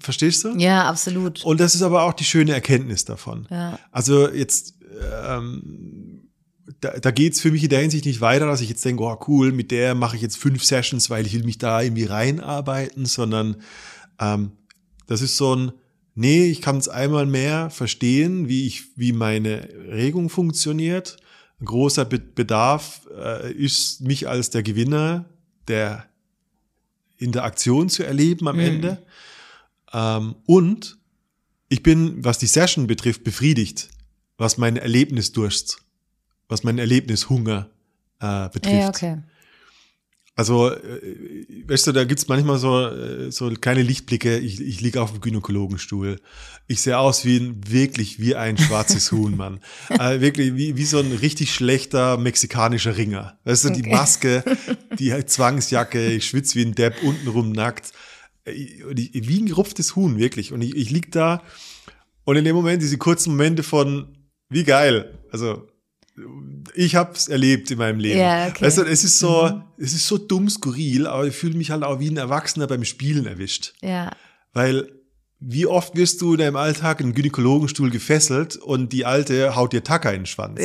verstehst du? Ja, absolut. Und das ist aber auch die schöne Erkenntnis davon. Ja. Also jetzt, ähm, da, da geht's für mich in der Hinsicht nicht weiter, dass ich jetzt denke, oh cool, mit der mache ich jetzt fünf Sessions, weil ich will mich da irgendwie reinarbeiten, sondern ähm, das ist so ein, nee, ich kann es einmal mehr verstehen, wie ich, wie meine Regung funktioniert. Ein großer Be Bedarf äh, ist, mich als der Gewinner der Interaktion zu erleben am Ende. Ähm, und ich bin, was die Session betrifft, befriedigt, was mein Erlebnisdurst, was mein Erlebnishunger äh, betrifft. Ja, okay. Also, äh, weißt du, da gibt's manchmal so, äh, so kleine Lichtblicke. Ich, ich liege auf dem Gynäkologenstuhl. Ich sehe aus wie ein, wirklich wie ein schwarzes Huhn, Mann. äh, wirklich wie, wie so ein richtig schlechter mexikanischer Ringer. Weißt du, die Okay. Maske, die Zwangsjacke, ich schwitze wie ein Depp, untenrum nackt. Wie ein gerupftes Huhn, wirklich. Und ich, ich lieg da und in dem Moment, diese kurzen Momente von, wie geil. Also, ich hab's erlebt in meinem Leben. Ja, okay. Weißt du, es ist so, es ist so dumm skurril, aber ich fühle mich halt auch wie ein Erwachsener beim Spielen erwischt. Ja. Weil, wie oft wirst du in deinem Alltag in Gynäkologenstuhl gefesselt und die Alte haut dir Tacker in den Schwanz?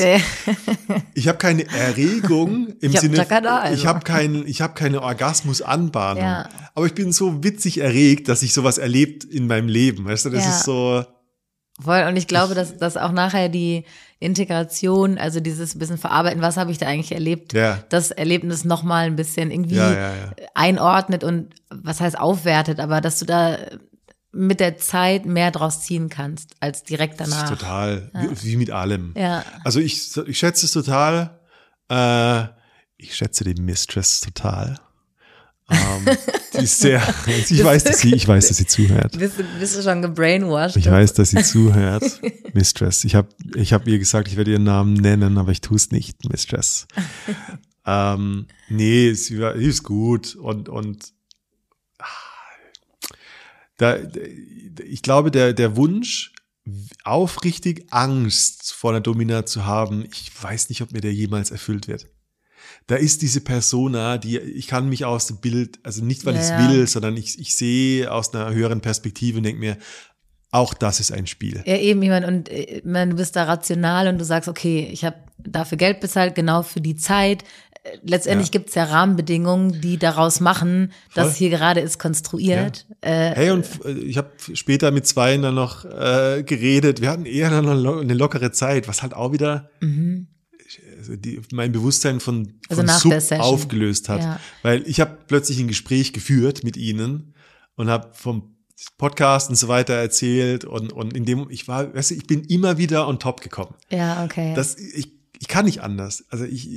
Ich habe keine Erregung im Ich hab Sinne, Tacker da, also. ich habe keinen, ich habe keine Orgasmusanbahnung. Ja. Aber ich bin so witzig erregt, dass ich sowas erlebt in meinem Leben. Weißt du, das Ja. ist so, Voll. Und ich glaube, dass, dass auch nachher die Integration, also dieses bisschen verarbeiten, was habe ich da eigentlich erlebt, Ja. das Erlebnis nochmal ein bisschen irgendwie ja, ja. einordnet und was heißt aufwertet, aber dass du da mit der Zeit mehr draus ziehen kannst als direkt danach. total, wie, wie mit allem. Ja. Also ich, ich schätze es total. Äh, ich schätze die Mistress total. Ähm, die ist sehr, ich weiß, dass sie, ich weiß, dass sie zuhört. Bist du, bist du schon gebrainwashed? Ich weiß, dass sie zuhört. Mistress. Ich habe ich hab ihr gesagt, ich werde ihren Namen nennen, aber ich tue es nicht, Mistress. ähm, nee, sie, war, sie ist gut und, und da, ich glaube, der, der Wunsch, aufrichtig Angst vor einer Domina zu haben, ich weiß nicht, ob mir der jemals erfüllt wird. Da ist diese Persona, die ich kann mich aus dem Bild, also nicht weil Ja, ich es ja. will, sondern ich, ich sehe aus einer höheren Perspektive und denke mir, auch das ist ein Spiel. Ja, eben jemand und äh, ich meine, du bist da rational und du sagst, okay, ich habe dafür Geld bezahlt, genau für die Zeit. Letztendlich Ja. gibt's ja Rahmenbedingungen, die daraus machen, dass Voll. hier gerade ist konstruiert. Äh, Hey, und äh, ich habe später mit zwei dann noch äh, geredet. Wir hatten eher dann noch eine lockere Zeit, was halt auch wieder also die, mein Bewusstsein von, Mhm. Also von nach Sub aufgelöst hat. Ja. Weil ich habe plötzlich ein Gespräch geführt mit ihnen und habe vom Podcast und so weiter erzählt und, und in dem, ich war, weißt du, ich bin immer wieder on top gekommen. ja, okay. Das, ich, ich kann nicht anders. Also ich,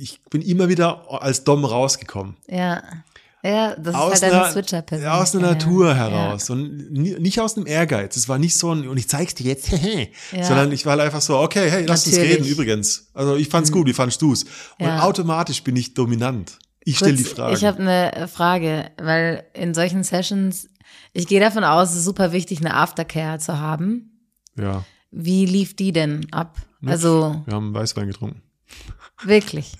ich bin immer wieder als Dom rausgekommen. ja. Ja, das aus ist halt eine einer, Switcher-Person. aus der Ja, Natur ja. heraus und ni- nicht aus einem Ehrgeiz. Es war nicht so ein, und ich zeig's dir jetzt, Ja. sondern ich war halt einfach so, okay, hey, lass uns Natürlich. Mhm. reden übrigens. Also ich fand's gut, wie fandst du's? Und Ja. automatisch bin ich dominant. Ich stelle die Frage. Ich habe eine Frage, weil in solchen Sessions, ich gehe davon aus, es ist super wichtig, eine Aftercare zu haben. ja, Wie lief die denn ab? Also wir haben Weißwein getrunken. wirklich.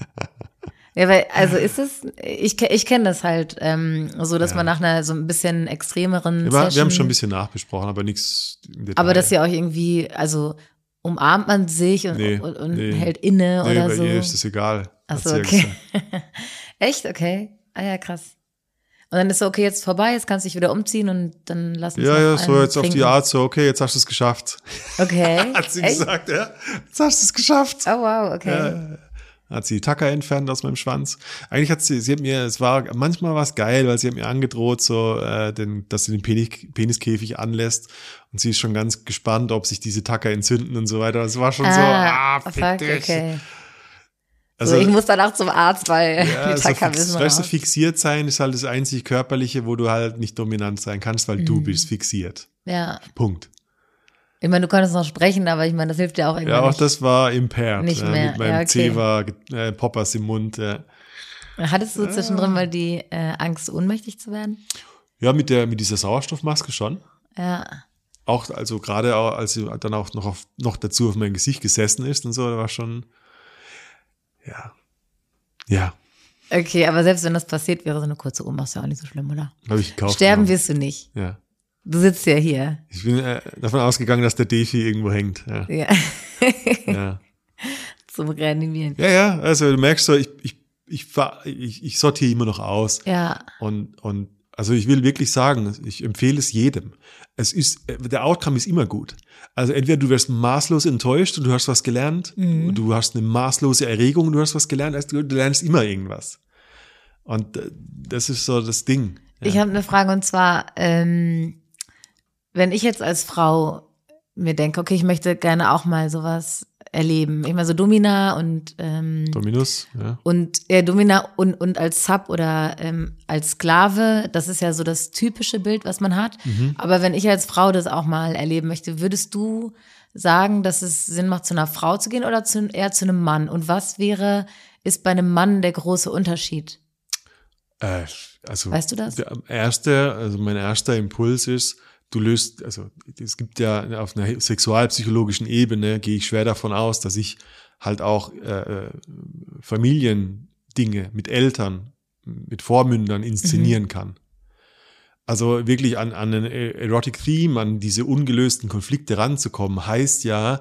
Ja, weil, also ist es, ich, ich kenne das halt ähm, so, dass Ja. man nach einer so ein bisschen extremeren Wir, wir Session, haben schon ein bisschen nachbesprochen, aber nichts aber dass ja auch irgendwie, also umarmt man sich und, Nee, und, und nee. hält inne nee, oder bei so. ihr ist das egal. Ach hat so, sie ja okay. Echt? Okay. Ah ja, krass. Und dann ist so, okay, jetzt vorbei, jetzt kannst du dich wieder umziehen und dann lass uns Ja, ja, so jetzt auf die trinken. Art, so, okay, jetzt hast du es geschafft. Okay. Hat sie Echt? gesagt, ja. Jetzt hast du es geschafft. Oh wow, okay. Ja, hat sie die Tacker entfernt aus meinem Schwanz. Eigentlich hat sie, sie hat mir, es war, manchmal war es geil, weil sie hat mir angedroht, so, äh, den, dass sie den Penis, Peniskäfig anlässt. Und sie ist schon ganz gespannt, ob sich diese Tacker entzünden und so weiter. Es war schon so, ah, fick fuck, dich. okay. Also, so, ich muss danach zum Arzt, weil ja, die so fix, wissen weißt du, fixiert sein ist halt das einzig körperliche, wo du halt nicht dominant sein kannst, weil Mhm. du bist fixiert. Ja. Punkt. Ich meine, du konntest noch sprechen, aber ich meine, das hilft ja auch irgendwann Ja, auch nicht. das war impaired. Nicht ja, mehr, Mit meinem ja, okay. Zewa, äh, Poppers im Mund. Ja. Hattest du zwischendrin mal die äh, Angst, ohnmächtig zu werden? ja, mit der, mit dieser Sauerstoffmaske schon. Ja. auch, also gerade auch, als sie dann auch noch, auf, noch dazu auf mein Gesicht gesessen ist und so, da war schon, ja, ja, Okay, aber selbst wenn das passiert, wäre so eine kurze Ohnmacht ja auch nicht so schlimm, oder? habe ich gekauft. Sterben genommen. wirst du nicht. Ja. Du sitzt ja hier. Ich bin äh, davon ausgegangen, dass der Defi irgendwo hängt. Ja, Ja. ja. Zum Reanimieren. ja, ja also du merkst so, ich, ich, ich, ich, ich sortiere immer noch aus. Ja. Und, und also ich will wirklich sagen, ich empfehle es jedem. Es ist, der Outcome ist immer gut. Also entweder du wirst maßlos enttäuscht und du hast was gelernt, Mhm. du hast eine maßlose Erregung und du hast was gelernt, also du lernst immer irgendwas. Und äh, das ist so das Ding. Ja. Ich habe eine Frage und zwar, ähm, wenn ich jetzt als Frau mir denke, okay, ich möchte gerne auch mal sowas erleben? Ich meine, so Domina und ähm, Dominus, ja. und ja, Domina und, und als Sub oder ähm, als Sklave, das ist ja so das typische Bild, was man hat. Aber wenn ich als Frau das auch mal erleben möchte, würdest du sagen, dass es Sinn macht, zu einer Frau zu gehen oder zu, eher zu einem Mann? Und was wäre, ist bei einem Mann der große Unterschied? Äh, also Weißt du das? Der erste, also mein erster Impuls ist, du löst, also es gibt ja auf einer sexualpsychologischen Ebene, gehe ich schwer davon aus, dass ich halt auch äh, äh, Familiendinge mit Eltern, mit Vormündern inszenieren kann. Also wirklich an, an einen Erotic Theme, an diese ungelösten Konflikte ranzukommen, heißt ja,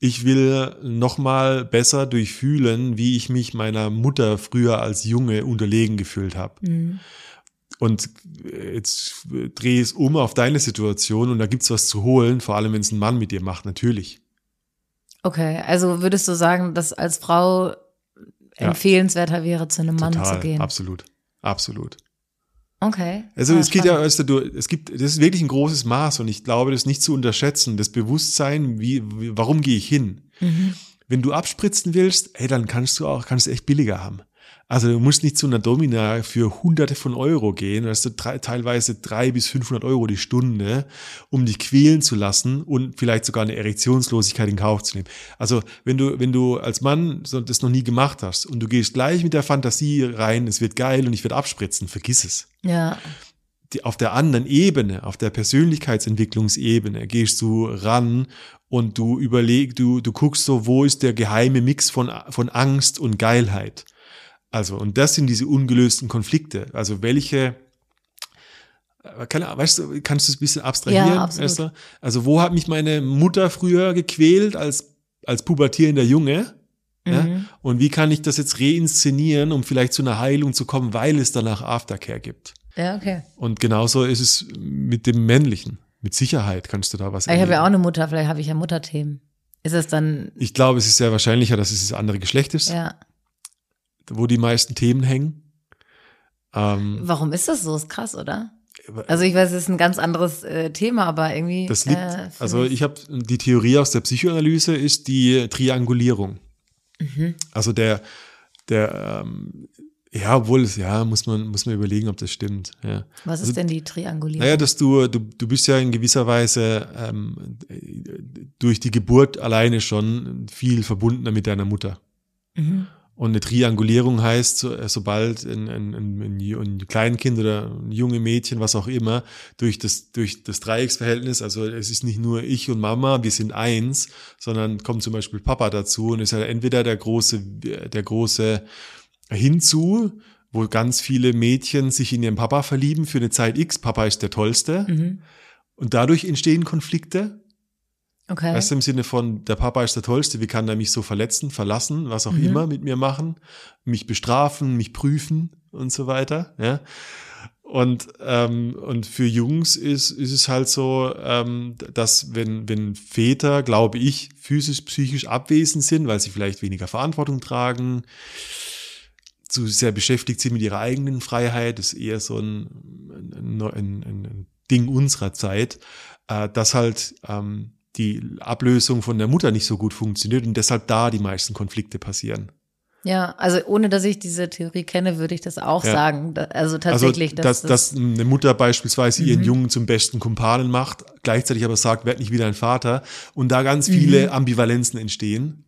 ich will nochmal besser durchfühlen, wie ich mich meiner Mutter früher als Junge unterlegen gefühlt habe. Und jetzt drehe ich es um auf deine Situation und da gibt's was zu holen, vor allem wenn es ein Mann mit dir macht, natürlich. Okay, also würdest du sagen, dass als Frau empfehlenswerter wäre, zu einem Mann Total, zu gehen? absolut, absolut. Okay. Also Ah, es geht ja, spannend. weißt du, du, es gibt, das ist wirklich ein großes Maß und ich glaube, das nicht zu unterschätzen, das Bewusstsein, wie, warum gehe ich hin? Mhm. Wenn du abspritzen willst, hey, dann kannst du auch, kannst du echt billiger haben. Also du musst nicht zu einer Domina für hunderte von Euro gehen, du, drei, teilweise drei bis 500 Euro die Stunde, um dich quälen zu lassen und vielleicht sogar eine Erektionslosigkeit in Kauf zu nehmen. Also wenn du, wenn du als Mann das noch nie gemacht hast und du gehst gleich mit der Fantasie rein, es wird geil und ich werde abspritzen, vergiss es Ja, die, auf der anderen Ebene, auf der Persönlichkeitsentwicklungsebene, gehst du ran und du überleg, du, du guckst so, wo ist der geheime Mix von, von Angst und Geilheit. Also, und das sind diese ungelösten Konflikte. Also, welche, äh, keine Ahnung, weißt du, kannst du es ein bisschen abstrahieren? Ja, absolut. du? Also, wo hat mich meine Mutter früher gequält als, als pubertierender Junge? Ja? Mhm. Und wie kann ich das jetzt reinszenieren, um vielleicht zu einer Heilung zu kommen, weil es danach Aftercare gibt? ja, okay. Und genauso ist es mit dem Männlichen. Mit Sicherheit kannst du da was Ich habe ja auch erleben. eine Mutter, vielleicht habe ich ja Mutterthemen. Ist es dann, Ich glaube, es ist sehr wahrscheinlicher, dass es das andere Geschlecht ist, ja. Wo die meisten Themen hängen. Ähm, Warum ist das so? Ist krass, oder? Also ich weiß, es ist ein ganz anderes äh, Thema, aber irgendwie. das liegt, äh, also ich habe die Theorie aus der Psychoanalyse ist die Triangulierung. Mhm. Also der, der, ähm, ja, obwohl es, ja, muss man, muss man überlegen, ob das stimmt. Ja. Was ist also- denn die Triangulierung? Naja, dass du, du, du bist ja in gewisser Weise ähm, durch die Geburt alleine schon viel verbundener mit deiner Mutter. Mhm. Und eine Triangulierung heißt, so, äh, sobald ein, ein, ein, ein, Kleinkind oder ein junge Mädchen, was auch immer, durch das, durch das Dreiecksverhältnis, also es ist nicht nur ich und Mama, wir sind eins, sondern kommt zum Beispiel Papa dazu und ist ja entweder der große, der große hinzu, wo ganz viele Mädchen sich in ihren Papa verlieben für eine Zeit X, Papa ist der Tollste. Mhm. Und dadurch entstehen Konflikte. Okay. Weißt du, im Sinne von, der Papa ist der Tollste, wie kann er mich so verletzen, verlassen, was auch Mhm. immer mit mir machen, mich bestrafen, mich prüfen und so weiter. Ja. Und, ähm, und für Jungs ist, ist es halt so, ähm, dass wenn, wenn Väter, glaube ich, physisch, psychisch abwesend sind, weil sie vielleicht weniger Verantwortung tragen, zu sehr beschäftigt sind mit ihrer eigenen Freiheit, ist eher so ein, ein, ein, ein, Ding unserer Zeit, äh, dass halt ähm, die Ablösung von der Mutter nicht so gut funktioniert und deshalb da die meisten Konflikte passieren. ja, also ohne dass ich diese Theorie kenne, würde ich das auch Ja. sagen. Also tatsächlich, also, dass, dass, dass eine Mutter beispielsweise ihren Mhm. Jungen zum besten Kumpanen macht, gleichzeitig aber sagt, werd nicht wie dein Vater und da ganz viele Mhm. Ambivalenzen entstehen.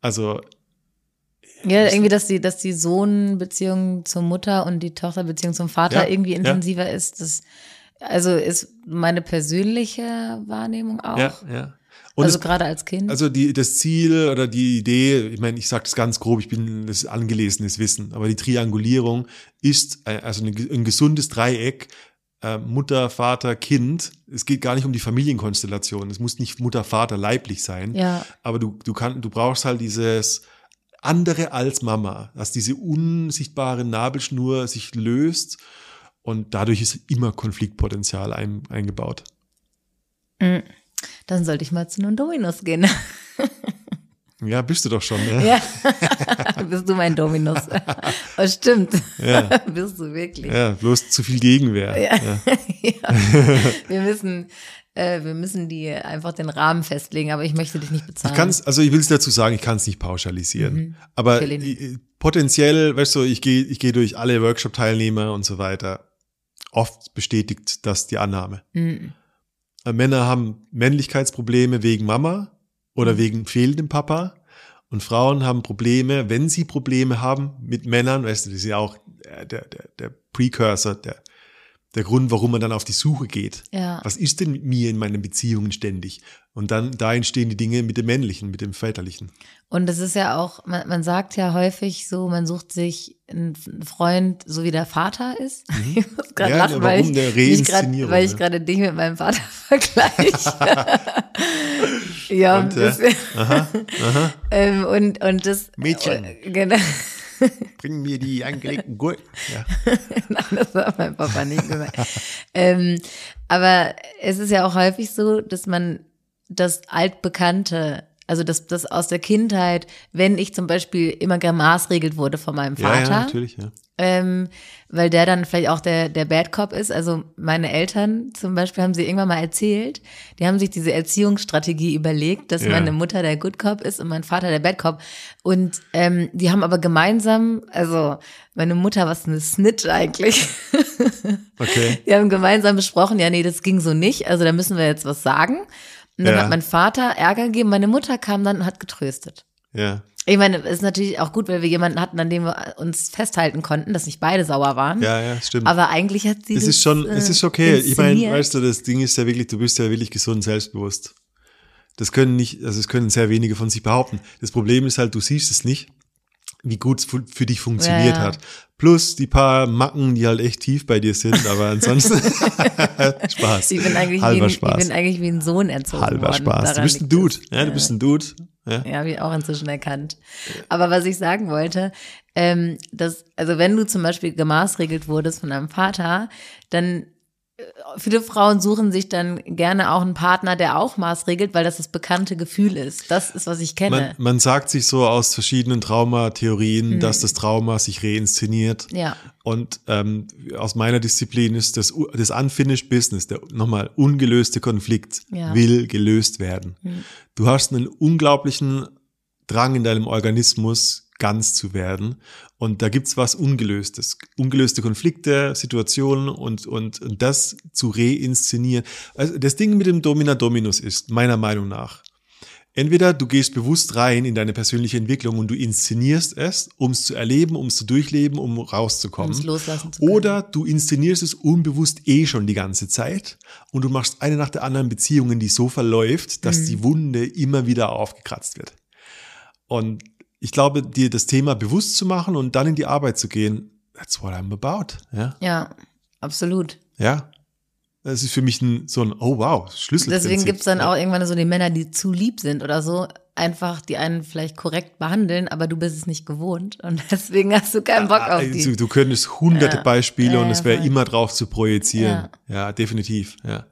Also ja, irgendwie, dass die, dass die Sohn-Beziehung zur Mutter und die Tochter-Beziehung zum Vater Ja, irgendwie ja. intensiver ist. Das, also ist meine persönliche Wahrnehmung auch. ja, ja. Und also es, gerade als Kind. Also die, das Ziel oder die Idee, ich meine, ich sage das ganz grob, ich bin das angelesenes Wissen, aber die Triangulierung ist äh, also ein, ein gesundes Dreieck, äh, Mutter, Vater, Kind. Es geht gar nicht um die Familienkonstellation. Es muss nicht Mutter, Vater leiblich sein, ja, aber du, du, kann, du brauchst halt dieses andere als Mama, dass diese unsichtbare Nabelschnur sich löst und dadurch ist immer Konfliktpotenzial ein, eingebaut. Mm. dann sollte ich mal zu einem Dominus gehen. Ja, bist du doch schon. Ne? ja, bist du mein Dominus. oh, stimmt. Ja. bist du wirklich. Ja, bloß zu viel Gegenwehr. Ja. Ja. ja. Wir müssen, äh, wir müssen die einfach den Rahmen festlegen, aber ich möchte dich nicht bezahlen. Ich kann's, also ich will es dazu sagen, ich kann es nicht pauschalisieren. Mhm. Aber ich äh, potenziell, weißt du, ich gehe ich gehe durch alle Workshop-Teilnehmer und so weiter. Oft bestätigt das die Annahme. Mhm. Äh, Männer haben Männlichkeitsprobleme wegen Mama oder Mhm. wegen fehlendem Papa. Und Frauen haben Probleme, wenn sie Probleme haben mit Männern, weißt du, das ist ja auch äh, der, der, der Precursor, der, der Grund, warum man dann auf die Suche geht. Ja. Was ist denn mit mir in meinen Beziehungen ständig? Und dann, da entstehen die Dinge mit dem Männlichen, mit dem Väterlichen. Und es ist ja auch, man, man sagt ja häufig so, man sucht sich einen Freund, so wie der Vater ist. Ich muss gerade Mhm. Ja, lachen, warum weil ich, grad, weil ich gerade dich mit meinem Vater vergleiche. ja, Und, das, äh, aha, aha. ähm, und, und das. Mädchen. äh, Genau. Bring mir die angelegten Gurken. Ja. Nein, das hat mein Papa nicht gesagt. ähm, aber es ist ja auch häufig so, dass man das Altbekannte, also das, das aus der Kindheit, wenn ich zum Beispiel immer gemaßregelt wurde von meinem ja, Vater, ja, natürlich, ja. Ähm, weil der dann vielleicht auch der, der Bad Cop ist. Also meine Eltern zum Beispiel haben sie irgendwann mal erzählt, die haben sich diese Erziehungsstrategie überlegt, dass Ja. meine Mutter der Good Cop ist und mein Vater der Bad Cop. Und ähm, die haben aber gemeinsam, also meine Mutter, was eine Snitch eigentlich, Okay. die haben gemeinsam besprochen, ja, nee, das ging so nicht, also da müssen wir jetzt was sagen. Und dann Ja. hat mein Vater Ärger gegeben, meine Mutter kam dann und hat getröstet. Ja. Ich meine, es ist natürlich auch gut, weil wir jemanden hatten, an dem wir uns festhalten konnten, dass nicht beide sauer waren. Ja, ja, stimmt. Aber eigentlich hat sie es das, ist schon, äh, es ist okay. Ich meine, weißt du, das Ding ist ja wirklich, du bist ja wirklich gesund selbstbewusst. Das können nicht, also es können sehr wenige von sich behaupten. Das Problem ist halt, du siehst es nicht, wie gut es für dich funktioniert Ja, ja. hat. Plus die paar Macken, die halt echt tief bei dir sind, aber ansonsten Spaß. ich bin eigentlich, wie Halber ein, ich Spaß. bin eigentlich wie ein Sohn erzogen Halber worden. Spaß. Du bist ein Dude. es. Ja, du bist ein Dude. Ja. Ja, habe ich auch inzwischen erkannt. Aber was ich sagen wollte, ähm, dass, also wenn du zum Beispiel gemaßregelt wurdest von deinem Vater, dann viele Frauen suchen sich dann gerne auch einen Partner, der auch maßregelt, weil das das bekannte Gefühl ist. Das ist, was ich Man, kenne. man sagt sich so aus verschiedenen Traumatheorien, dass das Trauma sich reinszeniert. ja. Und ähm, aus meiner Disziplin ist das, das Unfinished Business, der nochmal ungelöste Konflikt, Ja. will gelöst werden. Du hast einen unglaublichen Drang in deinem Organismus, ganz zu werden. Und da gibt's was Ungelöstes. Ungelöste Konflikte, Situationen und, und, und das zu reinszenieren. Also das Ding mit dem Domina Dominus ist, meiner Meinung nach, Entweder du gehst bewusst rein in deine persönliche Entwicklung und du inszenierst es, um es zu erleben, um es zu durchleben, um rauszukommen. Um loslassen zu können. Oder du inszenierst es unbewusst eh schon die ganze Zeit und du machst eine nach der anderen Beziehungen, die so verläuft, dass Mhm. die Wunde immer wieder aufgekratzt wird. Und ich glaube, dir das Thema bewusst zu machen und dann in die Arbeit zu gehen, that's what I'm about. Ja, Ja, absolut. ja. Das ist für mich ein, so ein, oh wow, Schlüsselprinzip. Deswegen gibt's dann ja. auch irgendwann so die Männer, die zu lieb sind oder so, einfach die einen vielleicht korrekt behandeln, aber du bist es nicht gewohnt und deswegen hast du keinen Bock auf Also, die. du könntest hunderte Ja. Beispiele Ja, und ja, es wäre immer drauf zu projizieren. Ja, definitiv. Ja.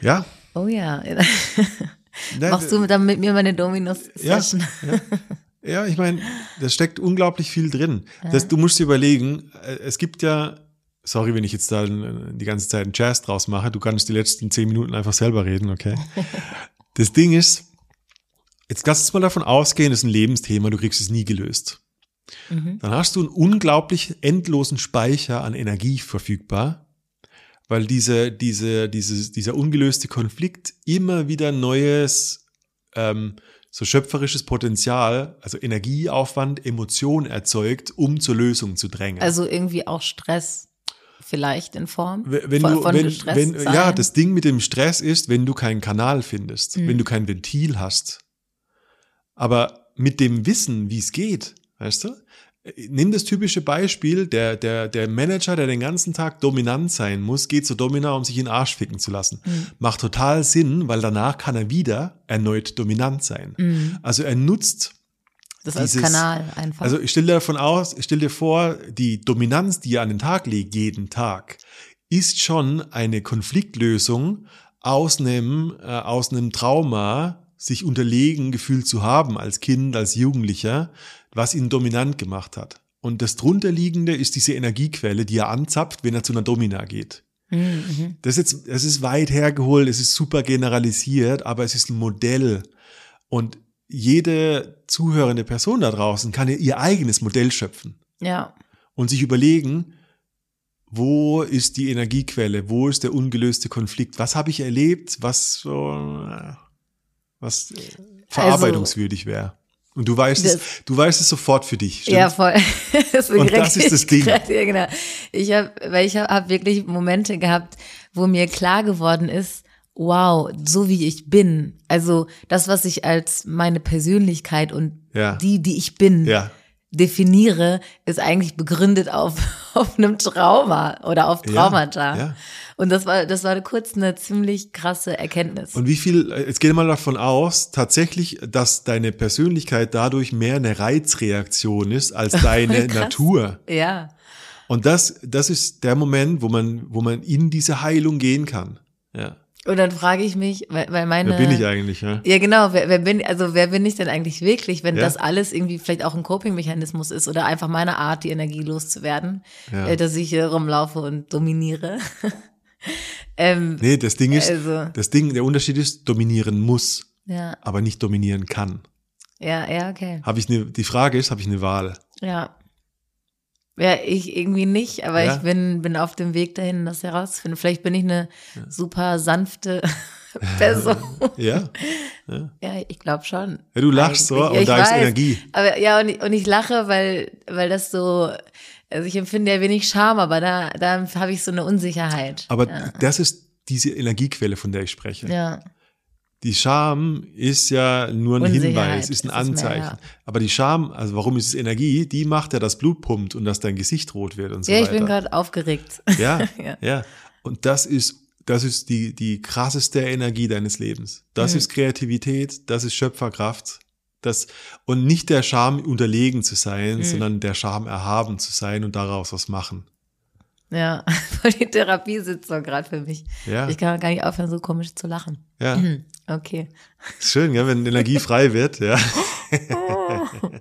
Ja. Oh ja. Ne, Machst du dann mit mir meine ja, Dominus-Session? ja. ja, ich meine, da steckt unglaublich viel drin. Das, du musst dir überlegen, äh, es gibt ja, sorry, wenn ich jetzt da die ganze Zeit einen Jazz draus mache, du kannst die letzten zehn Minuten einfach selber reden, okay? Das Ding ist, jetzt lass uns mal davon ausgehen, das ist ein Lebensthema, du kriegst es nie gelöst. Mhm. Dann hast du einen unglaublich endlosen Speicher an Energie verfügbar, weil diese, diese, diese, dieser ungelöste Konflikt immer wieder neues, ähm, so schöpferisches Potenzial, also Energieaufwand, Emotion erzeugt, um zur Lösung zu drängen. Also irgendwie auch Stress vielleicht in Form wenn von, du, von wenn, wenn, sein. ja, das Ding mit dem Stress ist, wenn du keinen Kanal findest, Mhm. wenn du kein Ventil hast. Aber mit dem Wissen, wie es geht, weißt du? Nimm das typische Beispiel, der, der, der Manager, der den ganzen Tag dominant sein muss, geht zu Domina, um sich in den Arsch ficken zu lassen. Mhm. Macht total Sinn, weil danach kann er wieder erneut dominant sein. Mhm. Also er nutzt das als dieses- Kanal einfach. also ich stell dir davon aus, ich stell dir vor, die Dominanz, die er an den Tag legt, jeden Tag, ist schon eine Konfliktlösung aus einem, äh, aus einem Trauma, sich unterlegen gefühlt zu haben als Kind, als Jugendlicher, was ihn dominant gemacht hat. Und das drunterliegende ist diese Energiequelle, die er anzapft, wenn er zu einer Domina geht. Das ist jetzt, es ist weit hergeholt, es ist super generalisiert, aber es ist ein Modell. Und jede zuhörende Person da draußen kann ihr eigenes Modell schöpfen Ja. und sich überlegen, wo ist die Energiequelle, wo ist der ungelöste Konflikt, was habe ich erlebt, was so, äh, was äh, verarbeitungswürdig wäre. Und du weißt es, Das- du weißt es sofort für dich. Stimmt? Ja, voll. das Und das ist das Ding. Ja, genau. Ich habe, weil ich habe hab wirklich Momente gehabt, wo mir klar geworden ist, wow, so wie ich bin, also das, was ich als meine Persönlichkeit und Ja. die, die ich bin, Ja. definiere, ist eigentlich begründet auf, auf einem Trauma oder auf Traumata. ja. Und das war, das war kurz eine ziemlich krasse Erkenntnis. Und wie viel, äh, jetzt geh mal davon aus, tatsächlich, dass deine Persönlichkeit dadurch mehr eine Reizreaktion ist als deine. Natur. ja. Und das, das ist der Moment, wo man, wo man in diese Heilung gehen kann. Ja. Und dann frage ich mich, weil, weil meine. Wer bin ich eigentlich? Ja? Ja, genau. Wer, wer bin, also wer bin ich denn eigentlich wirklich, wenn Ja. das alles irgendwie vielleicht auch ein Coping-Mechanismus ist oder einfach meine Art, die Energie loszuwerden, Ja. äh, dass ich hier rumlaufe und dominiere. ähm, Nee, das Ding ist, Also. das Ding, der Unterschied ist, dominieren muss, ja, aber nicht dominieren kann. ja, ja, okay. Habe ich eine, die Frage ist, habe ich eine Wahl? Ja. Ja, ich irgendwie nicht, aber Ja. ich bin, bin auf dem Weg dahin, das herauszufinden. Vielleicht bin ich eine super sanfte Person. Ja? ja, ich glaube schon. Ja, du lachst so und da ich ist weiß. Energie. Aber ja, und ich, und ich lache, weil, weil das so, also ich empfinde ja wenig Scham, aber da, da habe ich so eine Unsicherheit. Aber ja. das ist diese Energiequelle, von der ich spreche. ja. Die Scham ist ja nur ein Hinweis, ist ein es mehr, Anzeichen. ja. Aber die Scham, also warum ist es Energie? Die macht ja, dass Blut pumpt und dass dein Gesicht rot wird und so ja, ich weiter. bin gerade aufgeregt. ja, Ja. ja, Und das ist, das ist die, die krasseste Energie deines Lebens. Das Mhm. ist Kreativität, das ist Schöpferkraft. Das, und nicht der Scham unterlegen zu sein, Mhm. sondern der Scham erhaben zu sein und daraus was machen. Ja, voll die Therapiesitzung gerade für mich. Ja. Ich kann gar nicht aufhören, so komisch zu lachen. Ja, Okay. schön, ja, wenn Energie frei wird, ja.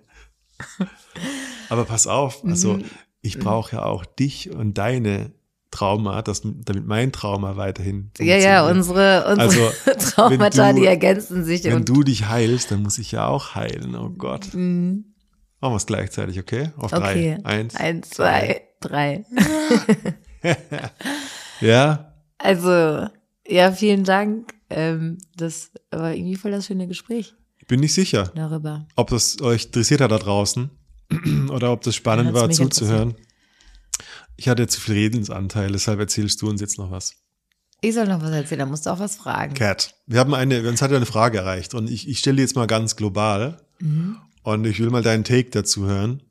Aber pass auf, also Mhm. ich brauche ja auch dich und deine Trauma, das, damit mein Trauma weiterhin Ja, ja, unsere, unsere Also, Traumata, du- die ergänzen sich. Wenn du dich heilst, dann muss ich ja auch heilen. Oh Gott. Machen wir es gleichzeitig, okay? Auf Mhm. okay. drei. Eins. Eins, zwei, drei. Ja, Also, ja, vielen Dank. Ähm, das war irgendwie voll das schöne Gespräch ich bin nicht sicher, darüber. ob das euch interessiert hat da draußen oder ob das spannend Ja, war zuzuhören. Ich hatte zu viel Redensanteil, deshalb erzählst du uns jetzt noch was. Ich soll noch was erzählen, da musst du auch was fragen. Cat, wir haben eine, uns hat ja eine Frage erreicht und ich, ich stelle die jetzt mal ganz global Mhm. und ich will mal deinen Take dazu hören.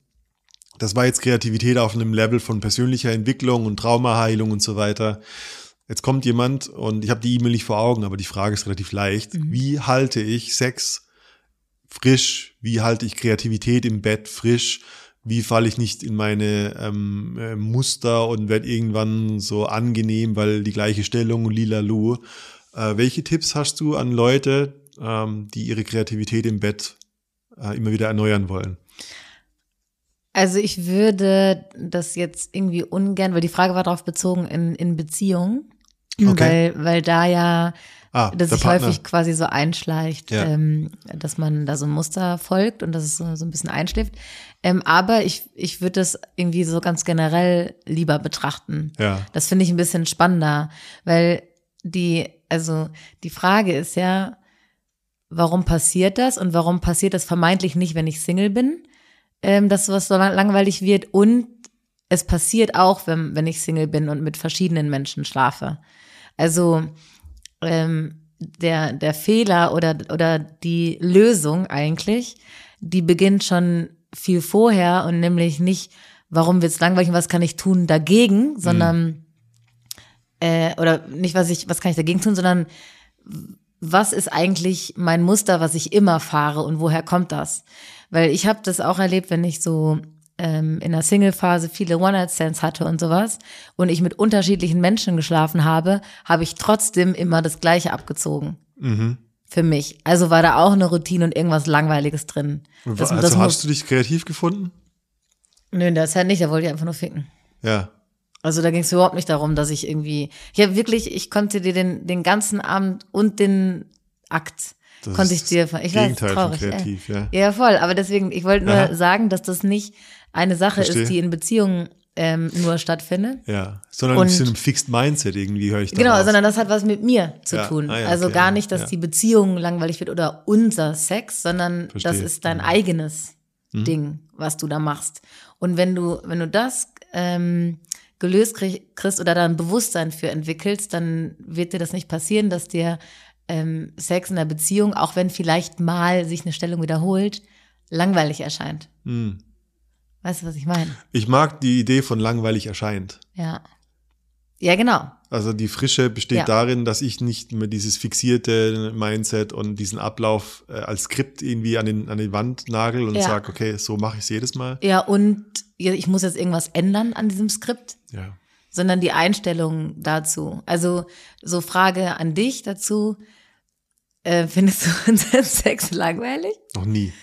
Das war jetzt Kreativität auf einem Level von persönlicher Entwicklung und Traumaheilung und so weiter. Jetzt kommt jemand und ich habe die E-Mail nicht vor Augen, aber die Frage ist relativ leicht. Wie halte ich Sex frisch? Wie halte ich Kreativität im Bett frisch? Wie falle ich nicht in meine ähm, äh, Muster und werde irgendwann so angenehm, weil die gleiche Stellung und lila Lu. Äh, welche Tipps hast du an Leute, ähm, die ihre Kreativität im Bett äh, immer wieder erneuern wollen? Also ich würde das jetzt irgendwie ungern, weil die Frage war darauf bezogen in, in Beziehungen, Okay. weil, weil da ja Ah, das der sich Partner. häufig quasi so einschleicht, Ja. ähm, dass man da so ein Muster folgt und dass es so, so ein bisschen einschläft. Ähm, aber ich, ich würde das irgendwie so ganz generell lieber betrachten. Ja. Das finde ich ein bisschen spannender, weil die, also die Frage ist ja, warum passiert das und warum passiert das vermeintlich nicht, wenn ich Single bin, ähm, dass was so lang- langweilig wird und es passiert auch, wenn, wenn ich Single bin und mit verschiedenen Menschen schlafe. Also ähm, der, der Fehler oder, oder die Lösung eigentlich, die beginnt schon viel vorher und nämlich nicht, warum wird's langweilig und was kann ich tun dagegen, sondern äh, oder nicht, was ich, was kann ich dagegen tun, sondern was ist eigentlich mein Muster, was ich immer fahre und woher kommt das? Weil ich habe das auch erlebt, wenn ich so ähm, in der Single-Phase viele One-Night-Stands hatte und sowas und ich mit unterschiedlichen Menschen geschlafen habe, habe ich trotzdem immer das Gleiche abgezogen. Mhm. Für mich. Also war da auch eine Routine und irgendwas Langweiliges drin. Das, also das hast du dich kreativ gefunden? nö, das halt nicht, da wollte ich einfach nur ficken. Ja. Also da ging es überhaupt nicht darum, dass ich irgendwie, ja wirklich, ich konnte dir den, den ganzen Abend und den Akt Das konnte ich dir, ich weiß, Gegenteil traurig, kreativ, ja. ja. Ja, voll, aber deswegen, ich wollte nur Aha. sagen, dass das nicht eine Sache Verstehe. ist, die in Beziehungen ähm, nur stattfindet. Ja, sondern Und- ein bisschen ein Fixed Mindset irgendwie höre ich da Genau, raus. sondern das hat was mit mir zu Ja, tun. ah ja, also okay, gar nicht, dass ja. die Beziehung langweilig wird oder unser Sex, sondern das Verstehe. Mhm. ist dein eigenes Ding, was du da machst. Und wenn du, wenn du das ähm, gelöst krieg, kriegst oder da ein Bewusstsein für entwickelst, dann wird dir das nicht passieren, dass dir ähm, Sex in der Beziehung, auch wenn vielleicht mal sich eine Stellung wiederholt, langweilig erscheint. Hm. Weißt du, was ich meine? Ich mag die Idee von langweilig erscheint. Ja. Ja, genau. Also die Frische besteht Ja. darin, dass ich nicht mehr dieses fixierte Mindset und diesen Ablauf äh, als Skript irgendwie an, den, an die Wand nagel und Ja. sag, okay, so mache ich es jedes Mal. Ja, und ich muss jetzt irgendwas ändern an diesem Skript. Ja. sondern die Einstellung dazu. Also so Frage an dich dazu. Äh, findest du unseren Sex langweilig? Noch nie.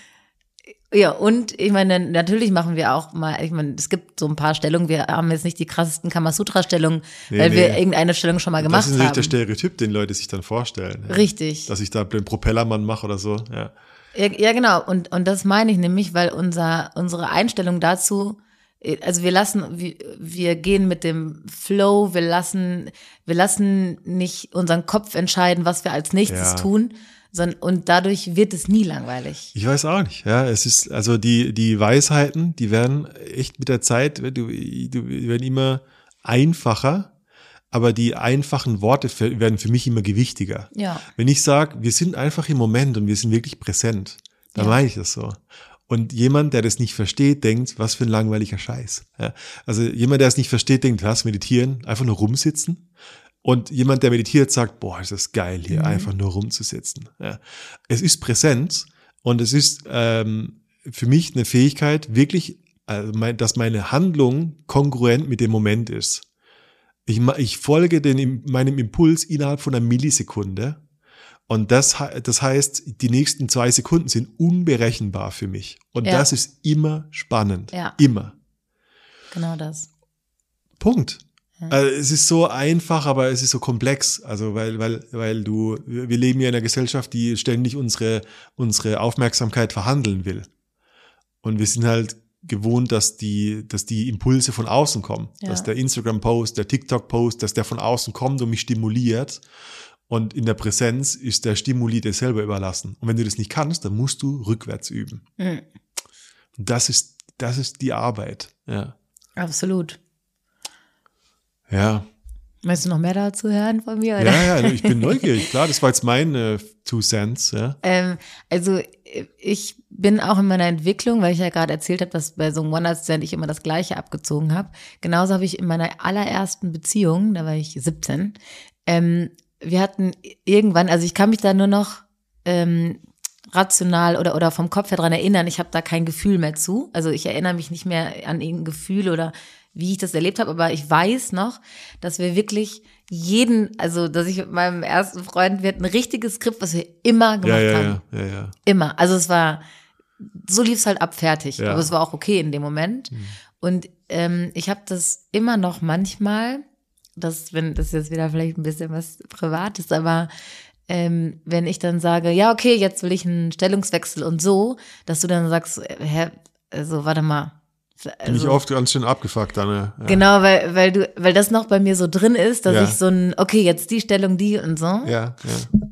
Ja, und ich meine, natürlich machen wir auch mal, ich meine, es gibt so ein paar Stellungen, wir haben jetzt nicht die krassesten Kamasutra-Stellungen, Nee, weil wir nee. irgendeine Stellung schon mal Das gemacht ist natürlich haben. der Stereotyp, den Leute sich dann vorstellen. Ja. Richtig. Dass ich da den Propellermann mache oder so. Ja. Ja, ja, genau. Und, und das meine ich nämlich, weil unser, unsere Einstellung dazu, äh, also wir lassen, wir, wir gehen mit dem Flow, wir lassen, wir lassen nicht unseren Kopf entscheiden, was wir als nächstes Ja. tun, und dadurch wird es nie langweilig. Ich weiß auch nicht. Ja, es ist, also die, die Weisheiten, die werden echt mit der Zeit, du, du, werden immer einfacher, aber die einfachen Worte werden für mich immer gewichtiger. Ja. Wenn ich sage, wir sind einfach im Moment und wir sind wirklich präsent, dann Ja. meine ich das so. Und jemand, der das nicht versteht, denkt, was für ein langweiliger Scheiß. Ja. Also jemand, der es nicht versteht, denkt, was, meditieren, einfach nur rumsitzen. Und jemand, der meditiert, sagt, boah, ist das geil, hier einfach nur rumzusitzen. Ja. Es ist Präsenz und es ist ähm, für mich eine Fähigkeit, wirklich, also mein, dass meine Handlung kongruent mit dem Moment ist. Ich, ich folge den, meinem Impuls innerhalb von einer Millisekunde. Und das, das heißt, die nächsten zwei Sekunden sind unberechenbar für mich. Und Ja. das ist immer spannend. Ja. Immer. Genau das. Punkt. Also es ist so einfach, aber es ist so komplex. Also weil, weil, weil du, wir leben ja in einer Gesellschaft, die ständig unsere, unsere Aufmerksamkeit verhandeln will. Und wir sind halt gewohnt, dass die, dass die Impulse von außen kommen. Ja. Dass der Instagram-Post, der TikTok-Post, dass der von außen kommt und mich stimuliert. Und in der Präsenz ist der Stimuli dir selber überlassen. Und wenn du das nicht kannst, dann musst du rückwärts üben. Mhm. Das ist, das ist die Arbeit. Ja. Absolut. Ja. Möchtest du noch mehr dazu hören von mir? Oder? Ja, ja, also ich bin neugierig. Klar, das war jetzt mein äh, Two Cents. Ja. Ähm, also ich bin auch in meiner Entwicklung, weil ich ja gerade erzählt habe, dass bei so einem One-Night-Stand ich immer das Gleiche abgezogen habe. Genauso habe ich in meiner allerersten Beziehung, da war ich 17, ähm, wir hatten irgendwann, also ich kann mich da nur noch ähm, rational oder, oder vom Kopf her dran erinnern, ich habe da kein Gefühl mehr zu. Also ich erinnere mich nicht mehr an irgendein Gefühl oder wie ich das erlebt habe, aber ich weiß noch, dass wir wirklich jeden, also dass ich mit meinem ersten Freund, wir hatten ein richtiges Skript, was wir immer gemacht Ja, ja, haben. ja, ja, ja. Immer. Also es war, so lief es halt ab fertig. Mhm. Aber es war auch okay in dem Moment. Und ähm, ich habe das immer noch manchmal, das, wenn das jetzt wieder vielleicht ein bisschen was Privates, aber ähm, wenn ich dann sage, ja, okay, jetzt will ich einen Stellungswechsel und so, dass du dann sagst, äh, hä, also warte mal. Bin ich Also, oft ganz schön abgefuckt, Anne. Ja. Genau, weil, weil du, weil das noch bei mir so drin ist, dass Ja. ich so ein, okay, jetzt die Stellung, die und so. Ja, ja.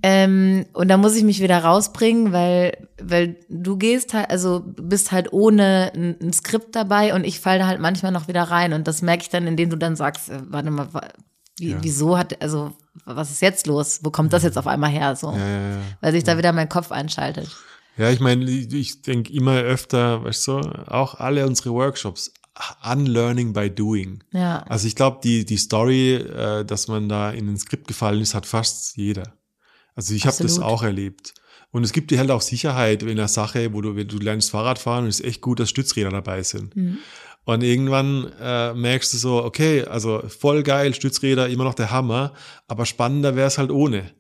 Ähm, und da muss ich mich wieder rausbringen, weil, weil du gehst halt, also bist halt ohne ein, ein Skript dabei und ich falle da halt manchmal noch wieder rein. Und das merke ich dann, indem du dann sagst, äh, warte mal, wie, Ja. wieso hat, also was ist jetzt los? Wo kommt das jetzt auf einmal her? So, weil sich da wieder mein Kopf einschaltet. Ja, ich meine, ich, denke immer öfter, weißt du, auch alle unsere Workshops, Unlearning by Doing. Ja. Also ich glaube, die, die Story, äh, dass man da in ein Skript gefallen ist, hat fast jeder. Also ich habe das auch erlebt. Und es gibt dir halt auch Sicherheit in der Sache, wo du, wenn du lernst Fahrrad fahren und es ist echt gut, dass Stützräder dabei sind. Mhm. Und irgendwann äh, merkst du so, okay, also voll geil, Stützräder, immer noch der Hammer, aber spannender wäre es halt ohne.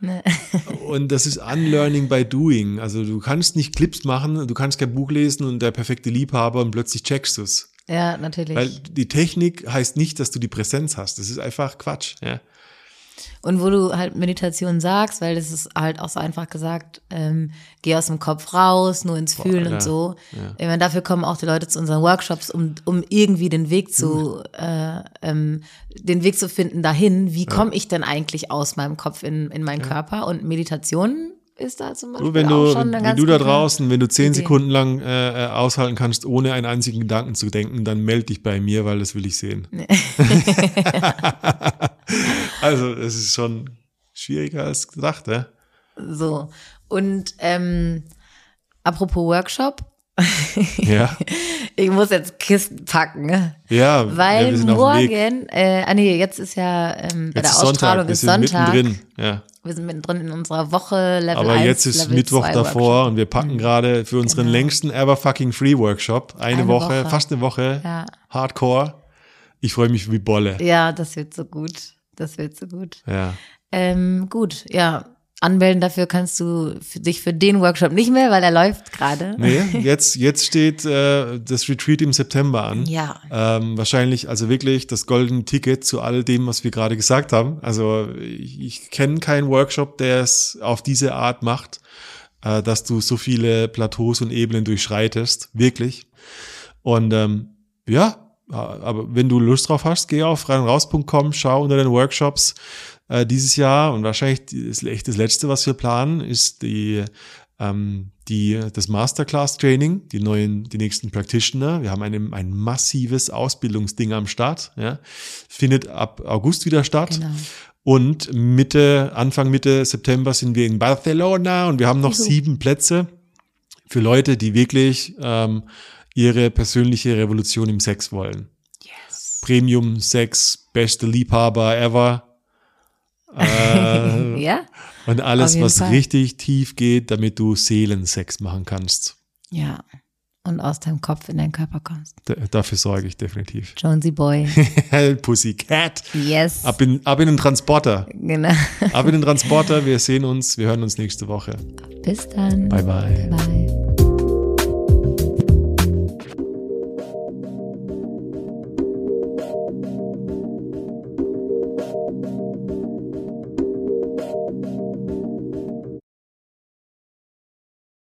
Und das ist Unlearning by Doing. Also du kannst nicht Clips machen, du kannst kein Buch lesen und der perfekte Liebhaber und plötzlich checkst du's. Ja, natürlich. Weil die Technik heißt nicht, dass du die Präsenz hast. Das ist einfach Quatsch. Ja. Und wo du halt Meditation sagst, weil das ist halt auch so einfach gesagt, ähm, geh aus dem Kopf raus, nur ins Fühlen ja, und so. ja. Ich meine, dafür kommen auch die Leute zu unseren Workshops, um, um irgendwie den Weg zu, äh, ähm, den Weg zu finden dahin. Wie komme ich denn eigentlich aus meinem Kopf in, in meinen Körper? Und Meditation ist da zum Beispiel Du, wenn auch du, schon eine wenn ganz du da draußen, wenn du zehn Idee. Sekunden lang äh, äh, aushalten kannst, ohne einen einzigen Gedanken zu denken, dann melde dich bei mir, weil das will ich sehen. also, es ist schon schwieriger als gedacht, ja? So. Und ähm, apropos Workshop, Ja, ich muss jetzt Kisten packen, ne? ja ja, weil Weg. morgen, äh, ah nee, jetzt ist ja ähm, bei der ist Sonntag, Ausstrahlung wir ist sind Sonntag. mittendrin. Ja. Wir sind mittendrin in unserer Woche Level Aber 1, jetzt ist Level Mittwoch 2 davor Workshop. und wir packen gerade für unseren Genau. längsten ever fucking free Workshop eine, Eine Woche, Woche. fast eine Woche, Ja. Hardcore. Ich freue mich wie Bolle. Ja, das wird so gut. Das wird so gut. Ja. Ähm, gut, ja. Anmelden dafür kannst du dich für den Workshop nicht mehr, weil er läuft gerade. Nee, jetzt, jetzt steht äh, das Retreat im September an. Ja. Ähm, wahrscheinlich, also wirklich das goldene Ticket zu all dem, was wir gerade gesagt haben. Also ich, ich kenne keinen Workshop, der es auf diese Art macht, äh, dass du so viele Plateaus und Ebenen durchschreitest. Wirklich. Und ähm, ja, aber wenn du Lust drauf hast, geh auf reinraus.com, schau unter den Workshops äh, dieses Jahr und wahrscheinlich das, echt das letzte, was wir planen, ist die ähm, die das Masterclass Training, die neuen, die nächsten Practitioner. Wir haben ein, ein massives Ausbildungsding am Start. Ja, findet ab August wieder statt. Genau. Und Mitte, Anfang Mitte September sind wir in Barcelona und wir haben noch Juhu. sieben Plätze für Leute, die wirklich ähm, ihre persönliche Revolution im Sex wollen. Yes. Premium Sex, beste Liebhaber ever. Äh, Ja? und alles, was Fall. richtig tief geht, damit du Seelensex machen kannst. Ja. Und aus deinem Kopf in deinen Körper kommst. D dafür sorge ich definitiv. Jonesy Boy. Pussycat. Yes. Ab in, ab in den Transporter. Genau. Ab in den Transporter. Wir sehen uns, wir hören uns nächste Woche. Bis dann. Bye bye. Bye.